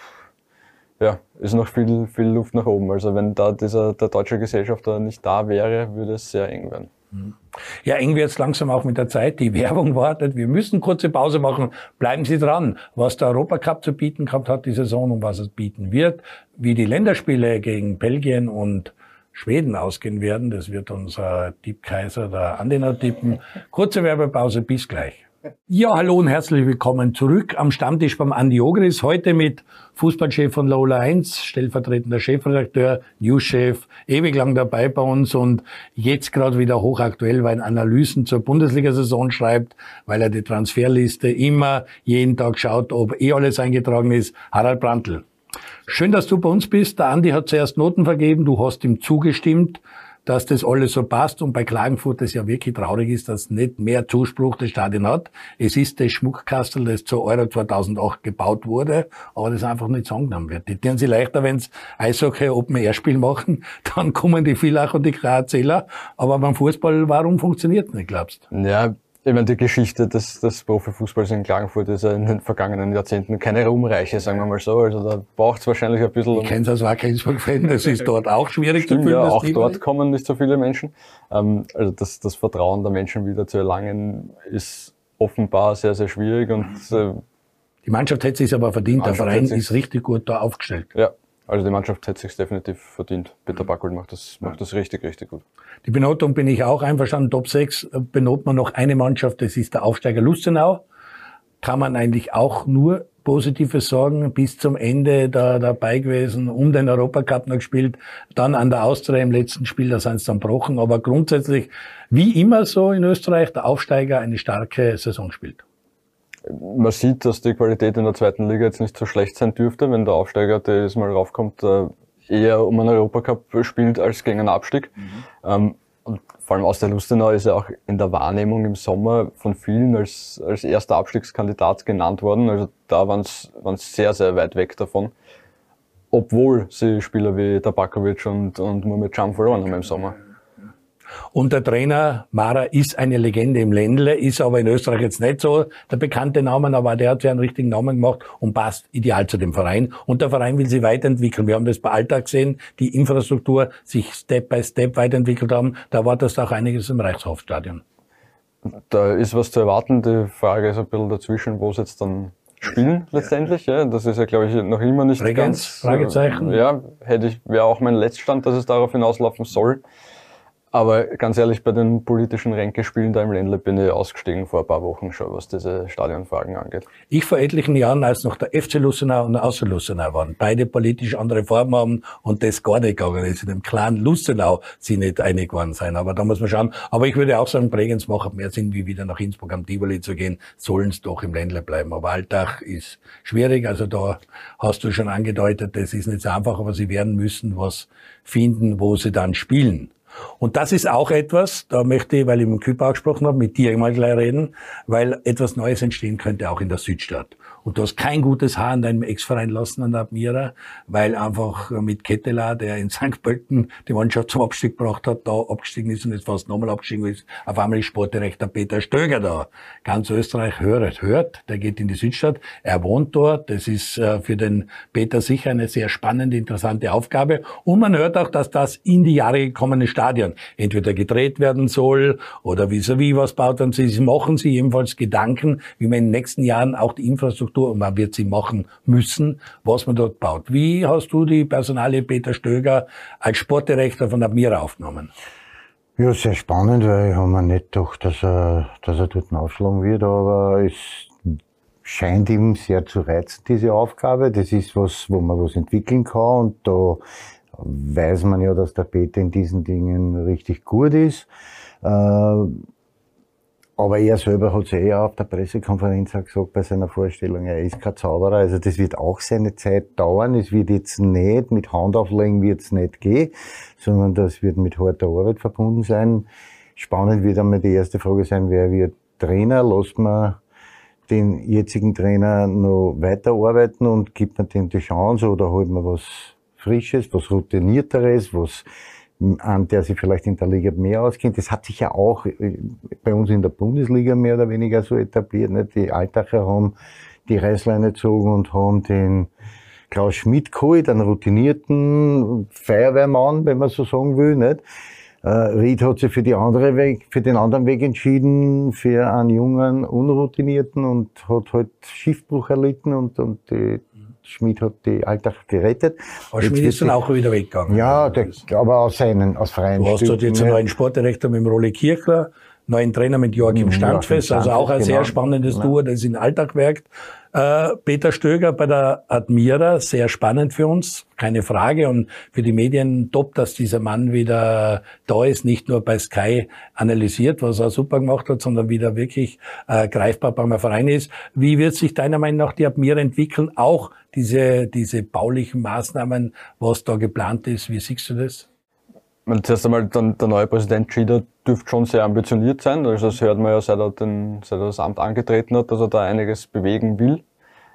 ja, ist noch viel, viel Luft nach oben. Also wenn da dieser, der deutsche Gesellschafter nicht da wäre, würde es sehr eng werden. Ja, eng wird es langsam auch mit der Zeit. Die Werbung wartet. Wir müssen kurze Pause machen. Bleiben Sie dran. Was der Europacup zu bieten gehabt hat, die Saison und was es bieten wird, wie die Länderspiele gegen Belgien und Schweden ausgehen werden, das wird unser Tippkaiser, der Andiner tippen. Kurze Werbepause. Bis gleich. Ja, hallo und herzlich willkommen zurück am Stammtisch beim Andi Ogris. Heute mit Fußballchef von Lola 1, stellvertretender Chefredakteur, Newschef, ewig lang dabei bei uns und jetzt gerade wieder hochaktuell, weil er Analysen zur Bundesliga-Saison schreibt, weil er die Transferliste immer jeden Tag schaut, ob eh alles eingetragen ist. Harald Brandl. Schön, dass du bei uns bist. Der Andi hat zuerst Noten vergeben, du hast ihm zugestimmt dass das alles so passt und bei Klagenfurt das ja wirklich traurig ist, dass nicht mehr Zuspruch das Stadion hat. Es ist das Schmuckkastel, das zu Euro 2008 gebaut wurde, aber das einfach nicht angenommen wird. Die tun sie leichter, wenn sie Eishockey Open Air Spiel machen, dann kommen die Villach und die Grazähler, aber beim Fußball, warum funktioniert nicht, glaubst du? Ja, ich meine, die Geschichte des, des Profifußballs in Klagenfurt ist ja in den vergangenen Jahrzehnten keine ruhmreiche, sagen wir mal so. Also da braucht es wahrscheinlich ein bisschen... Ich kenne es aus Wackersburg-Fan, das ist dort auch schwierig Stimmt. Ja, auch dort nicht. kommen nicht so viele Menschen. Ähm, also das, das Vertrauen der Menschen wieder zu erlangen, ist offenbar sehr, sehr schwierig und... Äh, die Mannschaft hätte sich aber verdient, der Verein ist richtig gut da aufgestellt. Ja, also die Mannschaft hätte sich definitiv verdient. Peter Backold macht das, macht das richtig, richtig gut. Die Benotung bin ich auch einverstanden. Top 6 benotet man noch eine Mannschaft, das ist der Aufsteiger Lustenau. Kann man eigentlich auch nur Positives sagen, bis zum Ende da dabei gewesen, um den Europacup noch gespielt, dann an der Austria im letzten Spiel, da sind sie dann gebrochen. Aber grundsätzlich, wie immer so in Österreich, der Aufsteiger eine starke Saison spielt man sieht, dass die Qualität in der zweiten Liga jetzt nicht so schlecht sein dürfte, wenn der Aufsteiger, der jetzt mal raufkommt, äh, eher um einen Europacup spielt als gegen einen Abstieg. Mhm. Ähm, und vor allem aus der Lustenau ist er auch in der Wahrnehmung im Sommer von vielen als, als erster Abstiegskandidat genannt worden. Also da waren es sehr, sehr weit weg davon. Obwohl sie Spieler wie Tabakovic und, und Mehmet Can verloren haben im Sommer. Und der Trainer Mara ist eine Legende im Ländle, ist aber in Österreich jetzt nicht so der bekannte Name, aber der hat ja einen richtigen Namen gemacht und passt ideal zu dem Verein. Und der Verein will sich weiterentwickeln. Wir haben das bei Alltag gesehen, die Infrastruktur sich Step by Step weiterentwickelt haben. Da war das auch einiges im Reichshofstadion. Da ist was zu erwarten. Die Frage ist ein bisschen dazwischen, wo es jetzt dann spielen letztendlich. Ja. Das ist ja, glaube ich, noch immer nicht Regens, ganz... Fragezeichen. Ja, hätte ich, wäre auch mein Letztstand, dass es darauf hinauslaufen soll. Aber ganz ehrlich, bei den politischen Ränkespielen da im Ländle bin ich ausgestiegen vor ein paar Wochen schon, was diese Stadionfragen angeht. Ich vor etlichen Jahren, als noch der FC Lustenau und der Außer Lustenau waren, beide politisch andere Formen haben und das gar nicht gegangen ist. In dem Clan Lustenau sie nicht einig geworden sein. Aber da muss man schauen. Aber ich würde auch sagen, Bregenz macht mehr Sinn, wie wieder nach Innsbruck am Tivoli zu gehen, sollen es doch im Ländle bleiben. Aber Alltag ist schwierig. Also da hast du schon angedeutet, das ist nicht so einfach, aber sie werden müssen was finden, wo sie dann spielen. Und das ist auch etwas, da möchte ich, weil ich mit Küper gesprochen habe, mit dir mal gleich reden, weil etwas Neues entstehen könnte auch in der Südstadt. Und du hast kein gutes Haar an deinem Ex-Verein lassen an der Admira, weil einfach mit Ketteler, der in St. Pölten die Mannschaft zum Abstieg gebracht hat, da abgestiegen ist und jetzt fast nochmal abgestiegen ist. Auf einmal ist Sportdirektor Peter Stöger da. Ganz Österreich hört, hört, der geht in die Südstadt. Er wohnt dort. Das ist äh, für den Peter sicher eine sehr spannende, interessante Aufgabe. Und man hört auch, dass das in die Jahre gekommene Stadion entweder gedreht werden soll oder vis-à-vis was baut dann sie. Machen sie jedenfalls Gedanken, wie man in den nächsten Jahren auch die Infrastruktur Infrastruktur und man wird sie machen müssen, was man dort baut. Wie hast du die Personalie Peter Stöger als Sportdirektor von Admira aufgenommen? Ja, sehr spannend, weil ich habe mir nicht gedacht, dass er, dass er dort aufschlagen wird, aber es scheint ihm sehr zu reizen, diese Aufgabe. Das ist was, wo man was entwickeln kann und da weiß man ja, dass der Peter in diesen Dingen richtig gut ist. Äh, aber er selber hat es eh auf der Pressekonferenz auch gesagt bei seiner Vorstellung, er ist kein Zauberer. Also das wird auch seine Zeit dauern. Es wird jetzt nicht, mit Handauflegen wird es nicht gehen, sondern das wird mit harter Arbeit verbunden sein. Spannend wird einmal die erste Frage sein, wer wird Trainer? Lässt man den jetzigen Trainer noch weiterarbeiten und gibt man dem die Chance oder holt man was Frisches, was Routinierteres, was an der sich vielleicht in der Liga mehr auskennt. Das hat sich ja auch äh, bei uns in der Bundesliga mehr oder weniger so etabliert. Nicht? Die Altacher haben die Reißleine gezogen und haben den Klaus Schmidt geholt, einen routinierten Feuerwehrmann, wenn man so sagen will. Nicht? Äh, Ried hat sich für, die andere Weg, für den anderen Weg entschieden, für einen jungen, unroutinierten und hat halt Schiffbruch erlitten und, und die, Schmid hat die Alltag gerettet. Aber Schmid ist dann auch wieder weggegangen. Ja, der, aber aus seinen, aus freien Du hast dort jetzt einen neuen Sportdirektor mit dem Rolli Kirchler, neuen Trainer mit Joachim Standfest, also auch ein sehr genau. spannendes genau. Duo, das in Alltag wirkt. Äh, Peter Stöger bei der Admira, sehr spannend für uns, keine Frage. Und für die Medien top, dass dieser Mann wieder da ist, nicht nur bei Sky analysiert, was er super gemacht hat, sondern wieder wirklich äh, greifbar beim Verein ist. Wie wird sich deiner Meinung nach die Admira entwickeln? Auch diese, diese baulichen Maßnahmen, was da geplant ist. Wie siehst du das? Zuerst einmal, dann, der neue Präsident Schieder dürfte schon sehr ambitioniert sein. Also das hört man ja, seit er, den, seit er das Amt angetreten hat, dass er da einiges bewegen will.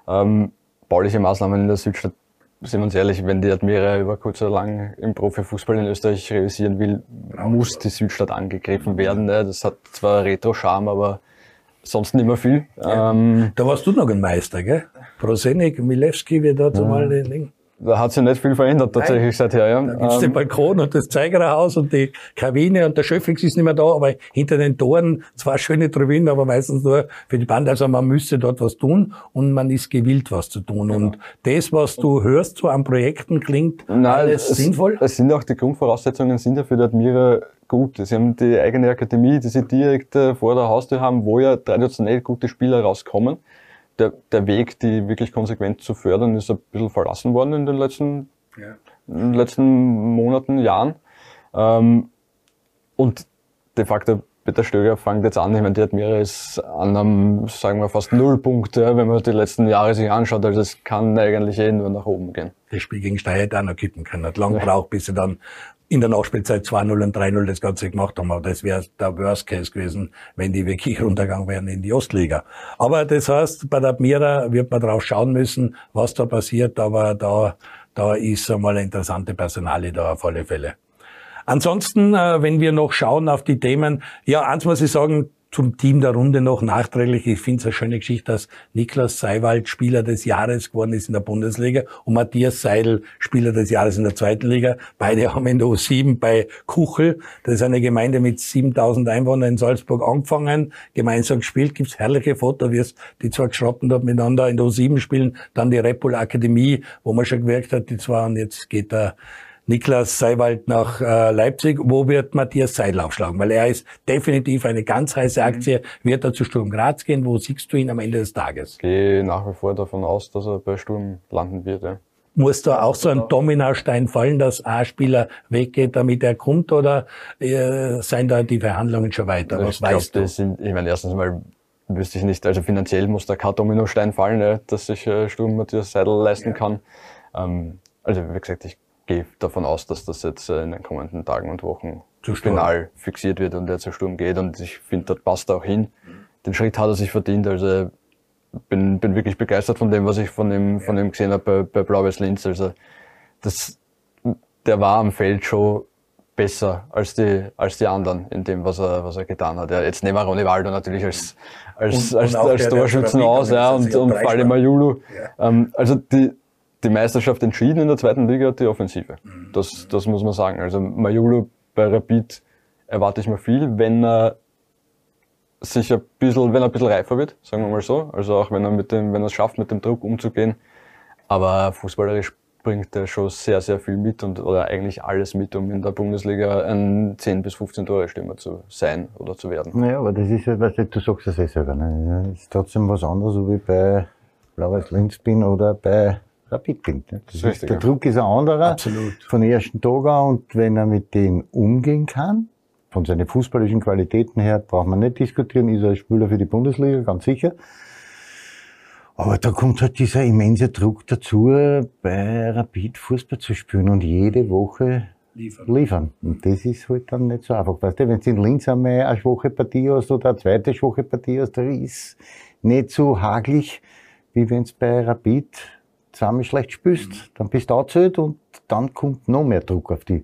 Ähm, bauliche Maßnahmen in der Südstadt, sind wir uns ehrlich, wenn die Admira über kurz oder lang im Profifußball in Österreich realisieren will, muss die Südstadt angegriffen werden. Ne? Das hat zwar Retro-Charme, aber sonst nicht mehr viel. Ja. Ähm, da warst du noch ein Meister, gell? Prosenik, Milewski, wie da zumal ja. den da hat sich nicht viel verändert tatsächlich Nein. seither, ja. Da gibt's ähm, den Balkon und das Zeigererhaus und die Kabine und der Schöffix ist nicht mehr da, aber hinter den Toren zwar schöne Tribünen, aber meistens nur für die Band. Also man müsste dort was tun und man ist gewillt, was zu tun. Genau. Und das, was du hörst so an Projekten, klingt Nein, alles es, sinnvoll? Es sind auch die Grundvoraussetzungen sind ja für die Admira gut. Sie haben die eigene Akademie, die sie direkt äh, vor der Haustür haben, wo ja traditionell gute Spieler rauskommen der, der Weg, die wirklich konsequent zu fördern, ist ein bisschen verlassen worden in den letzten, ja. in den letzten Monaten, Jahren. Ähm, und de facto Peter Stöger fängt jetzt an, ich meine, die Admira ist an einem, sagen wir, fast Nullpunkt, ja, wenn man die letzten Jahre sich anschaut. Also es kann eigentlich eh nur nach oben gehen. Das Spiel gegen Steyr hätte auch noch kippen können. Hat lang gebraucht, bis sie dann in der Nachspielzeit 2-0 und 3-0 das Ganze gemacht haben. Aber das wäre der Worst Case gewesen, wenn die wirklich runtergegangen wären in die Ostliga. Aber das heißt, bei der Admira wird man drauf schauen müssen, was da passiert. Aber da, da ist einmal eine interessante Personale da auf alle Fälle. Ansonsten, äh, wenn wir noch schauen auf die Themen, ja, eins muss ich sagen, zum Team der Runde noch nachträglich. Ich finde es eine schöne Geschichte, dass Niklas Seiwald Spieler des Jahres geworden ist in der Bundesliga und Matthias Seidel Spieler des Jahres in der zweiten Liga. Beide haben in der U7 bei Kuchel, das ist eine Gemeinde mit 7000 Einwohnern in Salzburg, angefangen, gemeinsam gespielt. Gibt's herrliche Fotos, es die zwei geschrotten dort miteinander in der U7 spielen. Dann die Repul Akademie, wo man schon gewerkt hat, die zwei und jetzt geht er Niklas Seiwald nach äh, Leipzig. Wo wird Matthias Seidel aufschlagen? Weil er ist definitiv eine ganz heiße mhm. Aktie. Mhm. Wird er zu Sturm Graz gehen? Wo siehst du ihn am Ende des Tages? Ich gehe nach wie vor davon aus, dass er bei Sturm landen wird. Ja. Muss da auch so ein Dominastein fallen, dass ein Spieler weggeht, damit er kommt, oder äh, seien da die Verhandlungen schon weiter? Was ich weißt glaub, du? Sind, ich meine, erstens mal wüsste ich nicht, also finanziell muss da kein Dominostein fallen, ja, dass sich äh, Sturm Matthias Seidel leisten ja. kann. Ähm, also wie gesagt, ich gehe davon aus, dass das jetzt äh, in den kommenden Tagen und Wochen zu final fixiert wird und er zu Sturm geht. Und ich finde, das passt auch hin. Den Schritt hat er sich verdient. Also bin, bin wirklich begeistert von dem, was ich von ihm, von ihm gesehen habe bei, bei Blau-Weiß Linz. Also das, der war am Feld schon besser als die, als die anderen in dem, was er, was er getan hat. Ja, jetzt nehmen wir Ronny Waldo natürlich als, als, und, als, und als, als Torschützen aus, ja, und, und Falle Majulu. Ja. Ähm, also die, die Meisterschaft entschieden in der zweiten Liga die Offensive. Mhm. Das, das muss man sagen. Also Majulu bei Rapid erwarte ich mir viel, wenn er sich ein bisschen, wenn er ein bisschen reifer wird, sagen wir mal so. Also auch wenn er mit dem, wenn er es schafft, mit dem Druck umzugehen. Aber fußballerisch bringt er schon sehr, sehr viel mit und oder eigentlich alles mit, um in der Bundesliga ein 10 bis 15 Tore Stürmer zu sein oder zu werden. Naja, aber das ist ja, weißt du, du sagst das eh selber, ne? Das ist trotzdem was anderes, ob ich bei Blaues Linz bin oder bei Rapid bin. Ne? Das ist richtig, der ja. Druck ist ein anderer. Absolut. Von ersten Tag an und wenn er mit dem umgehen kann, von seinen fußballischen Qualitäten her braucht man nicht diskutieren, ist er ein Spieler für die Bundesliga, ganz sicher. Aber da kommt halt dieser immense Druck dazu, bei Rapid Fußball zu spielen und jede Woche liefern. liefern. Und das ist halt dann nicht so einfach. Weißt du, wenn du in Linz einmal eine schwache Partie hast oder eine zweite schwache Partie hast, da ist nicht so haglich, wie wenn du bei Rapid zweimal schlecht spielst. Mhm. Dann bist du erzählt und dann kommt noch mehr Druck auf die.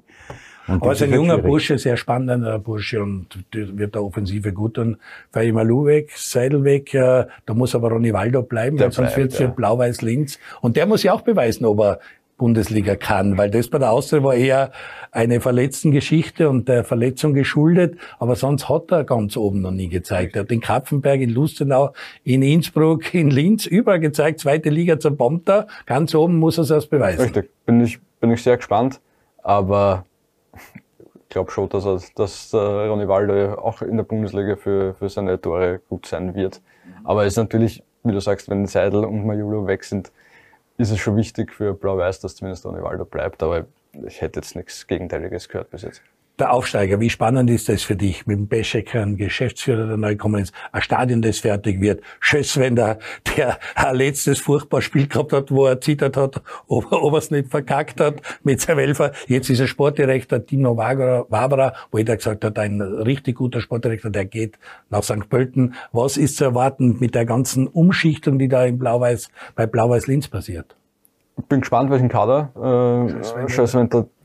Und ist ein junger schwierig. Bursche, sehr spannender Bursche und wird der Offensive gut tun. Faimalu weg, Seidel weg, äh, da muss aber Ronny Waldo bleiben, der weil sonst wird es ja. für Blau-Weiß Linz. Und der muss ja auch beweisen, ob er Bundesliga kann, weil das bei der Austria war eher eine Verletztengeschichte und der Verletzung geschuldet, aber sonst hat er ganz oben noch nie gezeigt. Er hat in Kapfenberg, in Lustenau, in Innsbruck, in Linz, überall gezeigt, zweite Liga zerbombt er, ganz oben muss er es erst beweisen. Richtig, bin ich, bin ich sehr gespannt, aber ich glaube schon, dass, er, dass der Ronny Waldo auch in der Bundesliga für, für seine Tore gut sein wird. Aber es ist natürlich, wie du sagst, wenn Seidel und Majulo weg sind, ist es schon wichtig für Blau-Weiß, dass zumindest Ronny Waldo bleibt. Aber ich hätte jetzt nichts Gegenteiliges gehört bis jetzt der Aufsteiger, wie spannend ist das für dich, mit dem Beschecker, ein Geschäftsführer, der neu kommen ist, ein Stadion, das fertig wird, Schösswender, der ein letztes furchtbar Spiel gehabt hat, wo er zittert hat, ob, ob er es nicht verkackt hat mit seinem Elfer. Jetzt ist er Sportdirektor, Tino Wabra, wo jeder gesagt hat, ein richtig guter Sportdirektor, der geht nach St. Pölten. Was ist zu erwarten mit der ganzen Umschichtung, die da in Blau-Weiß, bei Blau-Weiß Linz passiert? Ich bin gespannt, welchen Kader äh,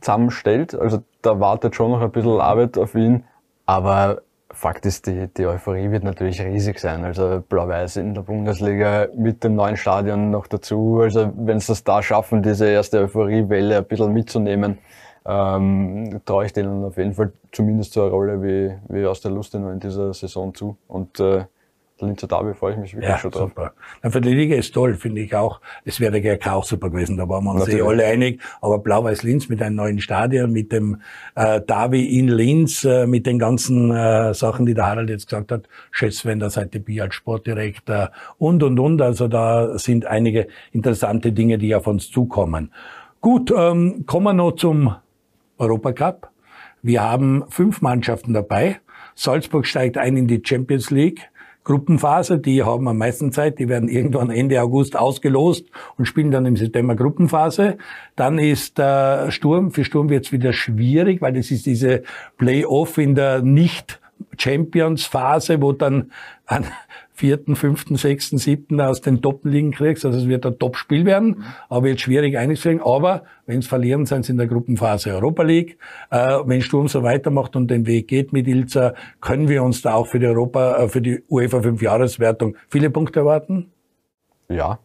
zusammenstellt. Also da wartet schon noch ein bisschen Arbeit auf ihn. Aber Fakt ist, die, die Euphorie wird natürlich riesig sein. Also Blau-Weiß in der Bundesliga mit dem neuen Stadion noch dazu. Also wenn sie das da schaffen, diese erste Euphoriewelle ein bisschen mitzunehmen, ähm, traue ich denen auf jeden Fall zumindest so eine Rolle wie, wie aus der Lust in dieser Saison zu. Und äh, Linzer Derby freue ich mich wirklich ja, schon drauf. Super. Na, für die Liga ist toll, finde ich auch. Es wäre der GRK auch super gewesen, da waren wir uns eh alle einig. Aber Blau-Weiß-Linz mit einem neuen Stadion, mit dem äh, Derby in Linz, äh, mit den ganzen äh, Sachen, die der Harald jetzt gesagt hat, Schätzwender, Seite B als Sportdirektor und, und, und. Also da sind einige interessante Dinge, die auf uns zukommen. Gut, ähm, kommen wir noch zum Europacup. Wir haben fünf Mannschaften dabei. Salzburg steigt ein in die Champions League. Gruppenphase, die haben am meisten Zeit, die werden irgendwann Ende August ausgelost und spielen dann im September Gruppenphase. Dann ist äh, Sturm, für Sturm wird es wieder schwierig, weil das ist diese Play-off in der nicht Champions-Phase, wo dann an vierten, fünften, sechsten, siebten aus den Top-Ligen kriegst. Also es wird ein Top-Spiel werden, mhm. aber wird schwierig einzukriegen. Aber wenn es verlieren, sind sie in der Gruppenphase Europa League. Äh, wenn Sturm so weitermacht und den Weg geht mit Ilza, können wir uns da auch für die Europa, äh, für die UEFA 5-Jahreswertung viele Punkte erwarten? Ja,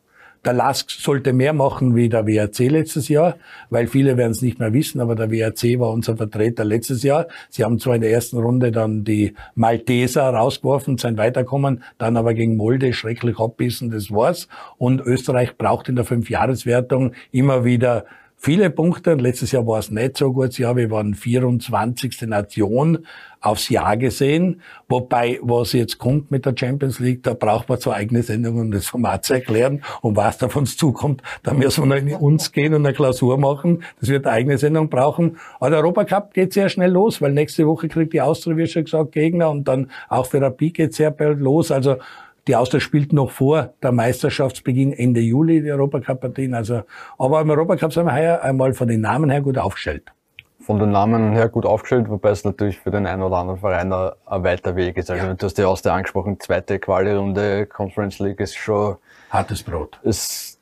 der LASK sollte mehr machen wie der WRC letztes Jahr, weil viele werden es nicht mehr wissen, aber der WRC war unser Vertreter letztes Jahr. Sie haben zwar in der ersten Runde dann die Malteser rausgeworfen, sein Weiterkommen, dann aber gegen Molde schrecklich abbissen, das war's. Und Österreich braucht in der Fünfjahreswertung immer wieder viele Punkte. Letztes Jahr war es nicht so gut. Ja, wir waren 24. Nation aufs Jahr gesehen. Wobei, was jetzt kommt mit der Champions League, da braucht man zwar eigene Sendungen, um das Format zu erklären und was da auf uns zukommt. Da müssen wir noch in uns gehen und eine Klausur machen. Das wird eine eigene Sendung brauchen. Aber der Europacup geht sehr schnell los, weil nächste Woche kriegt die Austria, wie schon gesagt, Gegner und dann auch für Rapid geht sehr bald los. Also die Austria spielt noch vor der Meisterschaftsbeginn Ende Juli die Europacup-Partien. Also, aber im Europacup sind wir heuer einmal von den Namen her gut aufgestellt. Von den Namen her gut aufgestellt, wobei es natürlich für den einen oder anderen Verein ein, ein weiter Weg ist. Also ja. du hast ja Austria angesprochen, zweite Quali-Runde Conference League ist schon hartes Brot. Ist,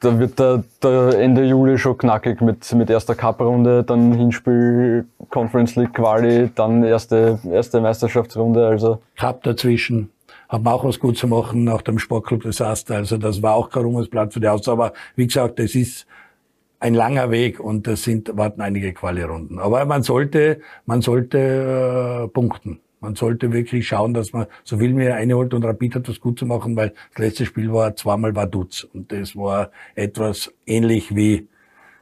da wird der, der Ende Juli schon knackig mit, mit erster Cup-Runde, dann Hinspiel Conference League Quali, dann erste, erste Meisterschaftsrunde. Also Cup dazwischen haben auch was gut zu machen nach dem Sportclub Desaster. Also das war auch kein Ruhmesblatt für die Aus. Aber wie gesagt, es ist ein langer Weg und das sind, warten einige Quali-Runden. Aber man sollte, man sollte äh, punkten. Man sollte wirklich schauen, dass man so viel mehr einholt und Rapid hat was gut zu machen, weil das letzte Spiel war zweimal war Dutz und das war etwas ähnlich wie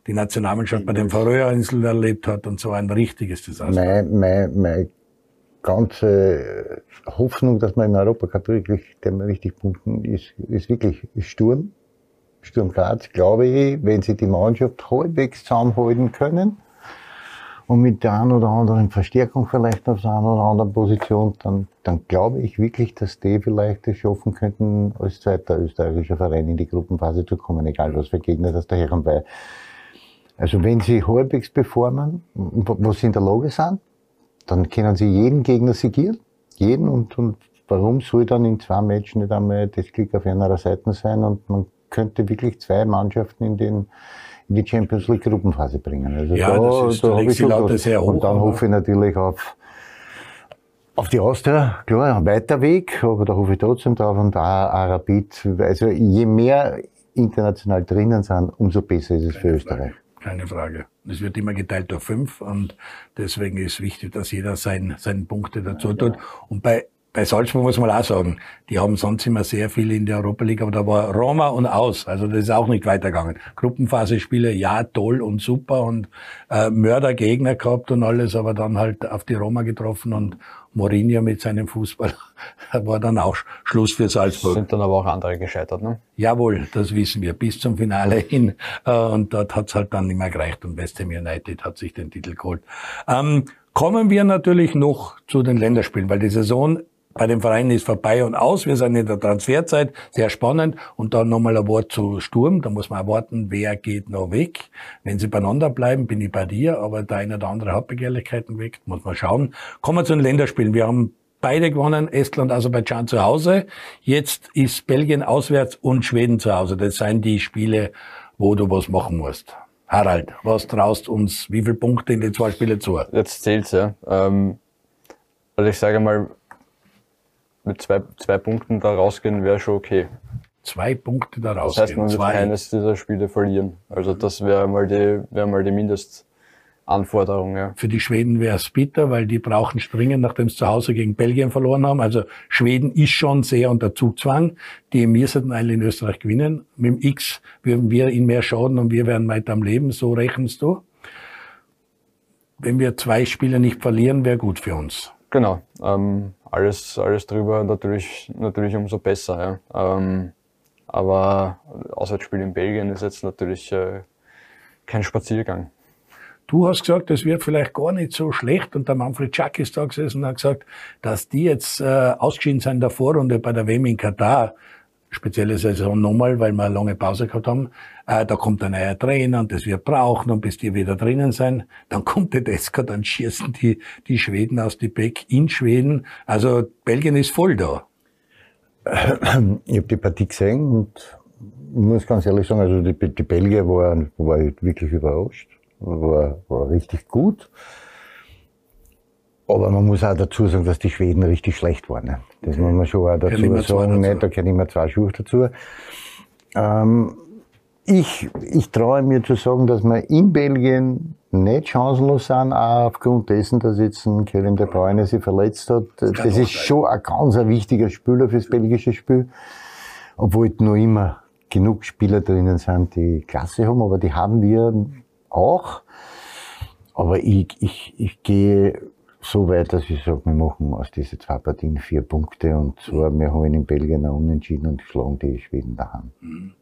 die Nationalmannschaft bei den Färöerinseln erlebt hat und so ein richtiges Desaster. Meine, meine, meine ganze Hoffnung, dass man im Europacup wirklich, richtig punkten, ist, ist wirklich Sturm. Sturm Graz, glaube ich, wenn sie die Mannschaft halbwegs zusammenhalten können und mit der einen oder anderen Verstärkung vielleicht auf der einen oder anderen Position, dann, dann glaube ich wirklich, dass die vielleicht es schaffen könnten, als zweiter österreichischer Verein in die Gruppenphase zu kommen, egal was für Gegner das daherkommen, weil also wenn sie halbwegs performen, was sie in der Lage sind, dann können sie jeden Gegner sigieren. Jeden und, und warum soll dann in zwei Matches nicht einmal das Glück auf einer Seite sein und man könnte wirklich zwei Mannschaften in den in die Champions League Gruppenphase bringen. Also ja, da, das ist, da ich schon sehr hoch, Und dann hoffe ich natürlich auf auf die Austria, klar, ein weiter Weg, aber da hoffe ich trotzdem drauf und auch Arabit. Also je mehr international drinnen sind, umso besser ist es für Österreich keine Frage. Es wird immer geteilt durch fünf und deswegen ist wichtig, dass jeder sein, seine Punkte dazu tut. Und bei, bei Salzburg muss man auch sagen, die haben sonst immer sehr viel in der Europa League, aber da war Roma und aus. Also das ist auch nicht weitergegangen. Gruppenphase-Spiele, ja, toll und super und äh, Mördergegner gehabt und alles, aber dann halt auf die Roma getroffen und Mourinho mit seinem Fußball war dann auch Schluss für Salzburg. Sind dann aber auch andere gescheitert, ne? Jawohl, das wissen wir, bis zum Finale hin. Äh, und dort hat's halt dann nicht mehr gereicht und West Ham United hat sich den Titel geholt. Ähm, kommen wir natürlich noch zu den Länderspielen, weil die Saison bei den Vereinen ist vorbei und aus. Wir sind in der Transferzeit, sehr spannend. Und dann nochmal ein Wort zu Sturm. Da muss man erwarten, wer geht noch weg. Wenn sie beieinander bleiben, bin ich bei dir. Aber der eine oder andere hat Begehrlichkeiten weg. Muss man schauen. Kommen wir zu den Länderspielen. Wir haben beide gewonnen. Estland, Aserbaidschan zu Hause. Jetzt ist Belgien auswärts und Schweden zu Hause. Das sind die Spiele, wo du was machen musst. Harald, was traust uns, wie viele Punkte in den zwei Spielen zu? Jetzt zählt's, ja. Ähm, also ich sage mal, mit zwei, zwei Punkten da rausgehen wäre schon okay. Zwei Punkte da rausgehen. Das heißt, man wird zwei. keines dieser Spiele verlieren. Also das wäre mal die, wäre mal die Mindestanforderung, ja. Für die Schweden wäre es bitter, weil die brauchen springen, nachdem sie zu Hause gegen Belgien verloren haben. Also Schweden ist schon sehr unter Zugzwang. Die müssten alle in Österreich gewinnen. Mit dem X würden wir ihnen mehr schaden und wir wären weiter am Leben. So rechnest du. Wenn wir zwei Spiele nicht verlieren, wäre gut für uns. Genau. Ähm, alles, alles drüber natürlich, natürlich umso besser. Ja. Ähm, aber Auswärtsspiel in Belgien ist jetzt natürlich äh, kein Spaziergang. Du hast gesagt, es wird vielleicht gar nicht so schlecht und der Manfred Schack ist da gesessen und hat gesagt, dass die jetzt äh, ausgeschieden sind in der Vorrunde bei der WM in Katar spezielle Saison nochmal, weil wir eine lange Pause gehabt haben. Äh, da kommt ein neuer Trainer und das wird brauchen und bis die wieder drinnen sein. Dann kommt der Deska, dann schießen die, die Schweden aus die Beck in Schweden. Also Belgien ist voll da. Ich habe die Partie gesehen und muss ganz ehrlich sagen, also die, die Belgier waren, war wirklich überrascht, war, war richtig gut. Aber man muss auch dazu sagen, dass die Schweden richtig schlecht waren. Das muss man schon auch dazu sagen. Nicht, da gehören immer zwei Schuhe dazu. Ähm, ich, ich traue mir zu sagen, dass wir in Belgien nicht chancenlos sind, auch aufgrund dessen, dass jetzt ein Kevin De Bruyne sich verletzt hat. Das, das ist schon ein ganz ein wichtiger Spieler fürs belgische Spiel. Obwohl noch immer genug Spieler drinnen sind, die Klasse haben, aber die haben wir auch. Aber ich, ich, ich gehe so weit, dass ich sage, wir machen aus diesen zwei Partien vier Punkte und zwar, wir haben in Belgien auch unentschieden und schlagen die Schweden daheim. Mhm.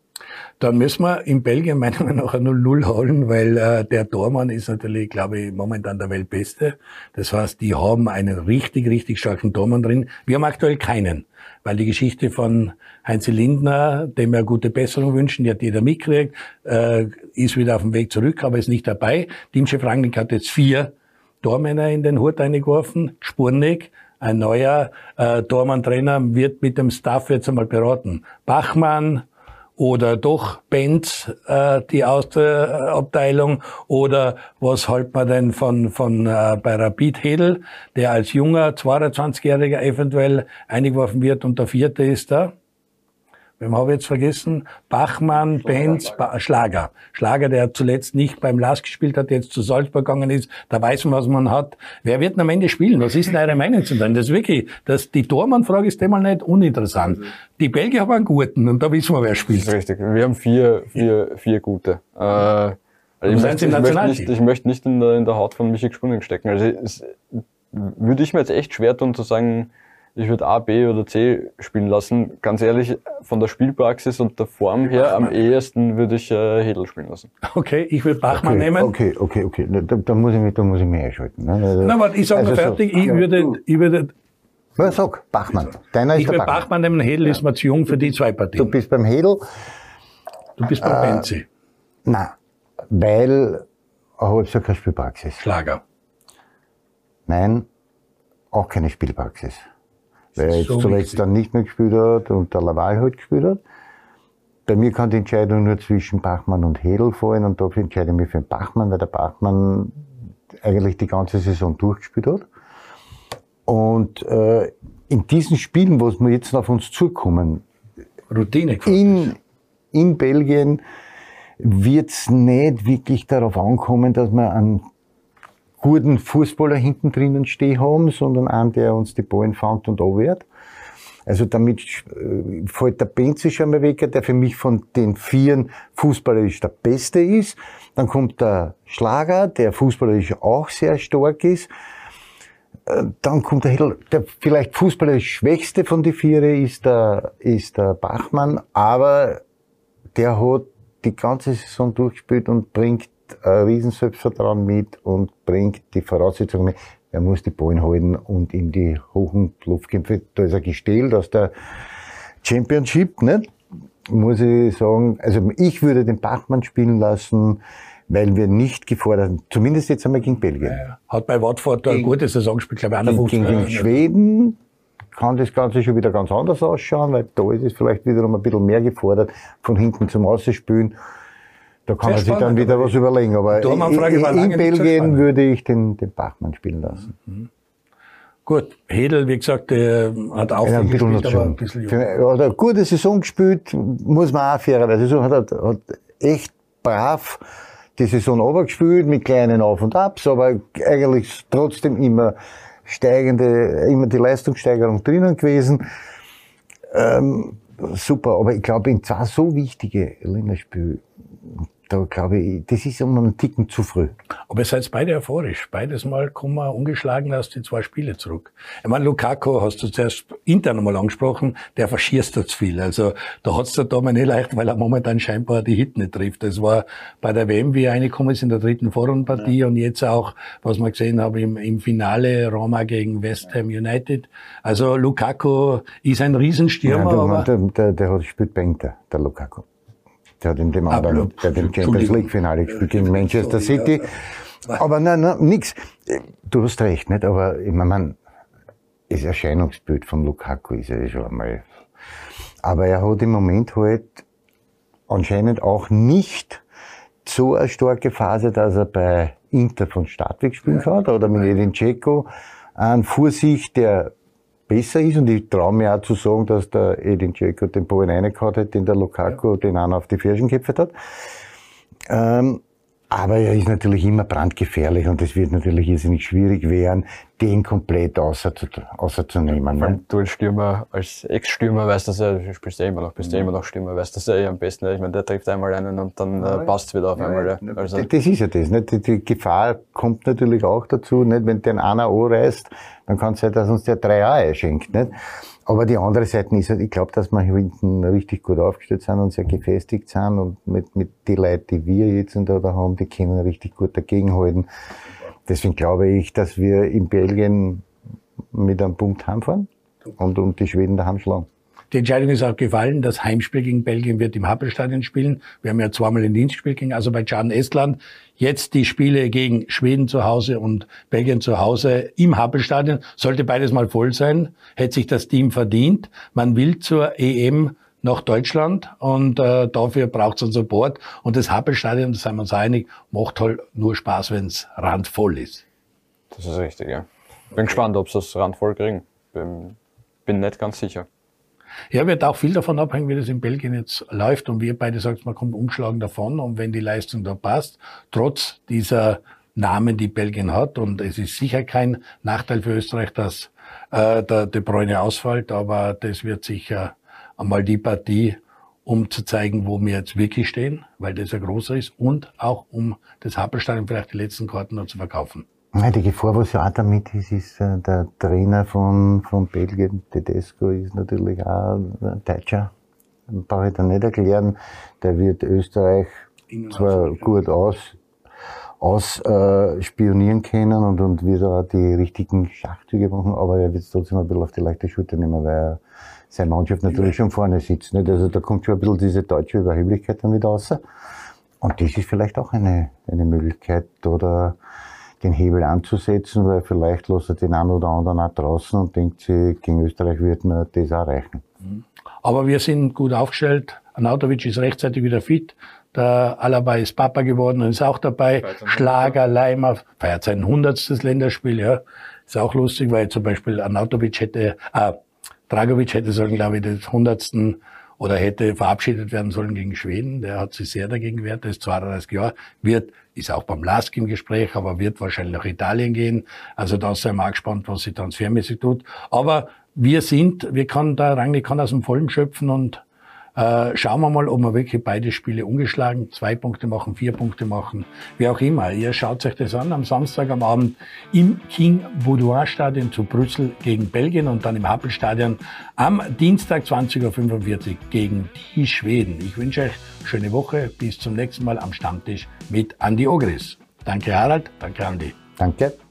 Dann müssen wir in Belgien meiner Meinung nach 0-0 holen, weil äh, der Tormann ist natürlich, glaube ich, momentan der Weltbeste. Das heißt, die haben einen richtig, richtig starken Tormann drin. Wir haben aktuell keinen, weil die Geschichte von Heinz Lindner, dem wir gute Besserung wünschen, die hat jeder mitkriegt, äh, ist wieder auf dem Weg zurück, aber ist nicht dabei. Teamchef Rangnick hat jetzt vier Tormänner in den Hut eingeworfen, Spurnig, ein neuer äh, Tormann-Trainer wird mit dem Staff jetzt einmal beraten. Bachmann oder doch Benz, äh, die Abteilung oder was hält man denn von, von äh, bei Rapid Hedel, der als junger 22-Jähriger eventuell eingeworfen wird und der vierte ist da? Wem habe ich jetzt vergessen? Bachmann, Schlager, Benz, ba Schlager. Schlager, der zuletzt nicht beim LAS gespielt hat, jetzt zu Salzburg gegangen ist. Da weiß man, was man hat. Wer wird denn am Ende spielen? Was ist denn eure Meinung zu dem? Das ist wirklich, das, die Tormann-Frage ist einmal nicht uninteressant. Mhm. Die Belgier haben einen guten und da wissen wir, wer spielt. Das ist richtig. Wir haben vier, vier, vier gute. Äh, Also ich, möchte, ich, möchte nicht, ich möchte nicht in der, in der Haut von Michi Spunning stecken. Also es, würde ich mir jetzt echt schwer tun zu sagen, ich würde A, B oder C spielen lassen. Ganz ehrlich, von der Spielpraxis und der Form her am ehesten würde ich äh, Hedel spielen lassen. Okay, ich würde Bachmann okay, nehmen. Okay, okay, okay. Da, da, muss ich mich, da muss ich mich einschalten. Ne? Also, Na, warte, ich sage also mal fertig. So, ich, würde, ich würde na, sag, Bachmann. Deiner ist ich würde Bachmann. Bachmann nehmen. Hedel ja. ist mir zu jung für die zwei Partien. Du bist beim Hedel. Du bist beim äh, Benzi. Nein, weil er hat ja keine Spielpraxis. Schlager. Nein, auch keine Spielpraxis. Weil er jetzt so zuletzt dann nicht mehr gespielt hat und der Laval halt gespielt hat. Bei mir kann die Entscheidung nur zwischen Bachmann und Hedel fallen und dafür entscheide ich mich für den Bachmann, weil der Bachmann eigentlich die ganze Saison durchgespielt hat. Und äh, in diesen Spielen, wo wir jetzt auf uns zukommen, Routine in, in Belgien wird es nicht wirklich darauf ankommen, dass wir einen guten Fußballer hinten drinnen stehen haben, sondern einen, der uns die Ballen fängt und anwehrt. Also damit äh, fällt der Benzi schon mal weg, der für mich von den Vieren fußballerisch der Beste ist. Dann kommt der Schlager, der fußballerisch auch sehr stark ist. Äh, dann kommt der Hedl, der vielleicht fußballerisch schwächste von den Viere ist der, ist der Bachmann, aber der hat die ganze Saison durchgespielt und bringt ein riesen Selbstvertrauen mit und bringt die Voraussetzungen mit. Er muss die Ballen halten und in die hohen Luftkämpfe. Da ist er gestellt aus der Championship, nicht? Muss ich sagen. Also ich würde den Bachmann spielen lassen, weil wir nicht gefordert sind. Zumindest jetzt einmal gegen Belgien. Ja, Hat bei Watford eine gute Saison gespielt, glaube ich, einer Gegen, gegen Schweden kann das Ganze schon wieder ganz anders ausschauen, weil da ist es vielleicht wiederum ein bisschen mehr gefordert, von hinten zum Ausspielen. Da kann Sehr man sich dann wieder was überlegen. Aber in, in Belgien würde ich den, den Bachmann spielen lassen. Mhm. Gut, Hedel, wie gesagt, der hat auch ja, ein bisschen gespielt, aber ein bisschen jung. Hat eine gute Saison gespielt, muss man auch fairerweise sagen, hat, hat echt brav die Saison runtergespielt, mit kleinen Auf und Abs, aber eigentlich trotzdem immer steigende, immer die Leistungssteigerung drinnen gewesen. Ähm, super, aber ich glaube, in zwei so wichtige Länderspiele da glaube ich, das ist um einen Ticken zu früh. Aber ihr seid beide euphorisch. Beides Mal kommen wir ungeschlagen aus den zwei Spiele zurück. Ich meine, Lukaku hast du zuerst intern einmal angesprochen, der verschießt jetzt viel. Also da hat's der da mal nicht leicht, weil er momentan scheinbar die Hit nicht trifft. Das war bei der WM, wie er reingekommen ist in der dritten Vorrundenpartie ja. und jetzt auch, was wir gesehen haben im, im Finale Roma gegen West Ham United. Also Lukaku ist ein Riesenstürmer. Ja, der, der, der, der hat spielt Bänke, der Lukaku. Der hat in dem anderen, der hat im Champions League Finale gespielt gegen Manchester City. Aber nein, nein, nix. Du hast recht, nicht? Aber ich meine, das Erscheinungsbild von Lukaku ist ja schon einmal. Aber er hat im Moment halt anscheinend auch nicht so eine starke Phase, dass er bei Inter von Start weg spielen kann oder mit Edin Dzeko an Vorsicht, der besser ist. Und ich traue mir auch zu sagen, dass der Edin Dzeko den Ball reingehauen hat, den der Lukaku ja. den einen auf die Fersen geköpft hat. Ähm, aber er ist natürlich immer brandgefährlich und es wird natürlich irrsinnig schwierig werden, den komplett außer zu, außer zu nehmen. Ne? Du als Stürmer, als Ex-Stürmer weißt du ja, du spielst ja immer noch, bist ja mhm. immer noch Stürmer, weißt du ja eh am besten. Ich meine, der trifft einmal einen und dann äh, passt wieder auf ja, einmal. Ja. Also das ist ja das. Nicht? Die, die, Gefahr kommt natürlich auch dazu, nicht? wenn den einer anreißt, dann kann es sein, dass uns der drei Eier schenkt. Nicht? Aber die andere Seite ist halt, ich glaube, dass wir hinten richtig gut aufgestellt sind und sehr gefestigt sind und mit, mit die Leute, die wir jetzt da, da haben, die können richtig gut dagegenhalten. Deswegen glaube ich, dass wir in Belgien mit einem Punkt heimfahren und, und die Schweden daheim schlagen. Die Entscheidung ist auch gefallen. Das Heimspiel gegen Belgien wird im Happelstadion spielen. Wir haben ja zweimal ein Dienstspiel gegen Aserbaidschan, Estland. Jetzt die Spiele gegen Schweden zu Hause und Belgien zu Hause im Happelstadion. Sollte beides mal voll sein, hätte sich das Team verdient. Man will zur EM nach Deutschland und äh, dafür braucht es einen Support. Und das Happelstadion, da sind wir uns einig, macht halt nur Spaß, wenn es randvoll ist. Das ist richtig, ja. Bin gespannt, ob sie das randvoll kriegen. Bin, bin nicht ganz sicher. Ja, wird auch viel davon abhängen, wie das in Belgien jetzt läuft. Und wir beide sagt, man kommt umschlagen davon. Und wenn die Leistung da passt, trotz dieser Namen, die Belgien hat, und es ist sicher kein Nachteil für Österreich, dass äh, der De Bruyne ausfällt, aber das wird sicher einmal die Partie, um zu zeigen, wo wir jetzt wirklich stehen, weil das ja größer ist und auch um das Happelstadion vielleicht die letzten Karten noch zu verkaufen. Die Gefahr, was ja auch damit ist, ist, äh, der Trainer von, von Belgien, Tedesco, ist natürlich auch ein Deutscher. Brauche ich da nicht erklären. Der wird Österreich zwar gut aus, ausspionieren äh, können und, und wird auch die richtigen Schachzüge machen, aber er wird es trotzdem ein bisschen auf die leichte Schulter nehmen, weil er seine Mannschaft natürlich schon vorne sitzt. Nicht? Also da kommt schon ein bisschen diese deutsche Überheblichkeit dann wieder raus. Und das ist vielleicht auch eine, eine Möglichkeit, oder den Hebel anzusetzen, weil vielleicht lässt er den einen oder anderen auch draußen und denkt sich, gegen Österreich wird man das auch erreichen. Mhm. Aber wir sind gut aufgestellt. Anautovic ist rechtzeitig wieder fit. Der Alaba ist Papa geworden und ist auch dabei. Schlager, Leimer, feiert sein hundertstes Länderspiel, ja. Ist auch lustig, weil zum Beispiel Anautovic hätte, äh, Dragovic hätte sollen, glaube ich, des hundertsten oder hätte verabschiedet werden sollen gegen Schweden. Der hat sich sehr dagegen gewehrt. Der ist 32 Jahre, wird, ist auch beim LASK im Gespräch, aber wird wahrscheinlich nach Italien gehen. Also da ist er mal gespannt, was sich transfermäßig tut. Aber wir sind, wir können da, Rangnick kann aus dem Vollen schöpfen und äh, schauen wir mal, ob wir wirklich beide Spiele ungeschlagen, zwei Punkte machen, vier Punkte machen, wie auch immer. Ihr schaut euch das an am Samstag am Abend im King Boudoir Stadion zu Brüssel gegen Belgien und dann im Happel Stadion am Dienstag 20.45 Uhr gegen die Schweden. Ich wünsche euch schöne Woche. Bis zum nächsten Mal am Stammtisch mit Andi Ogris. Danke Harald, danke Andi. Danke.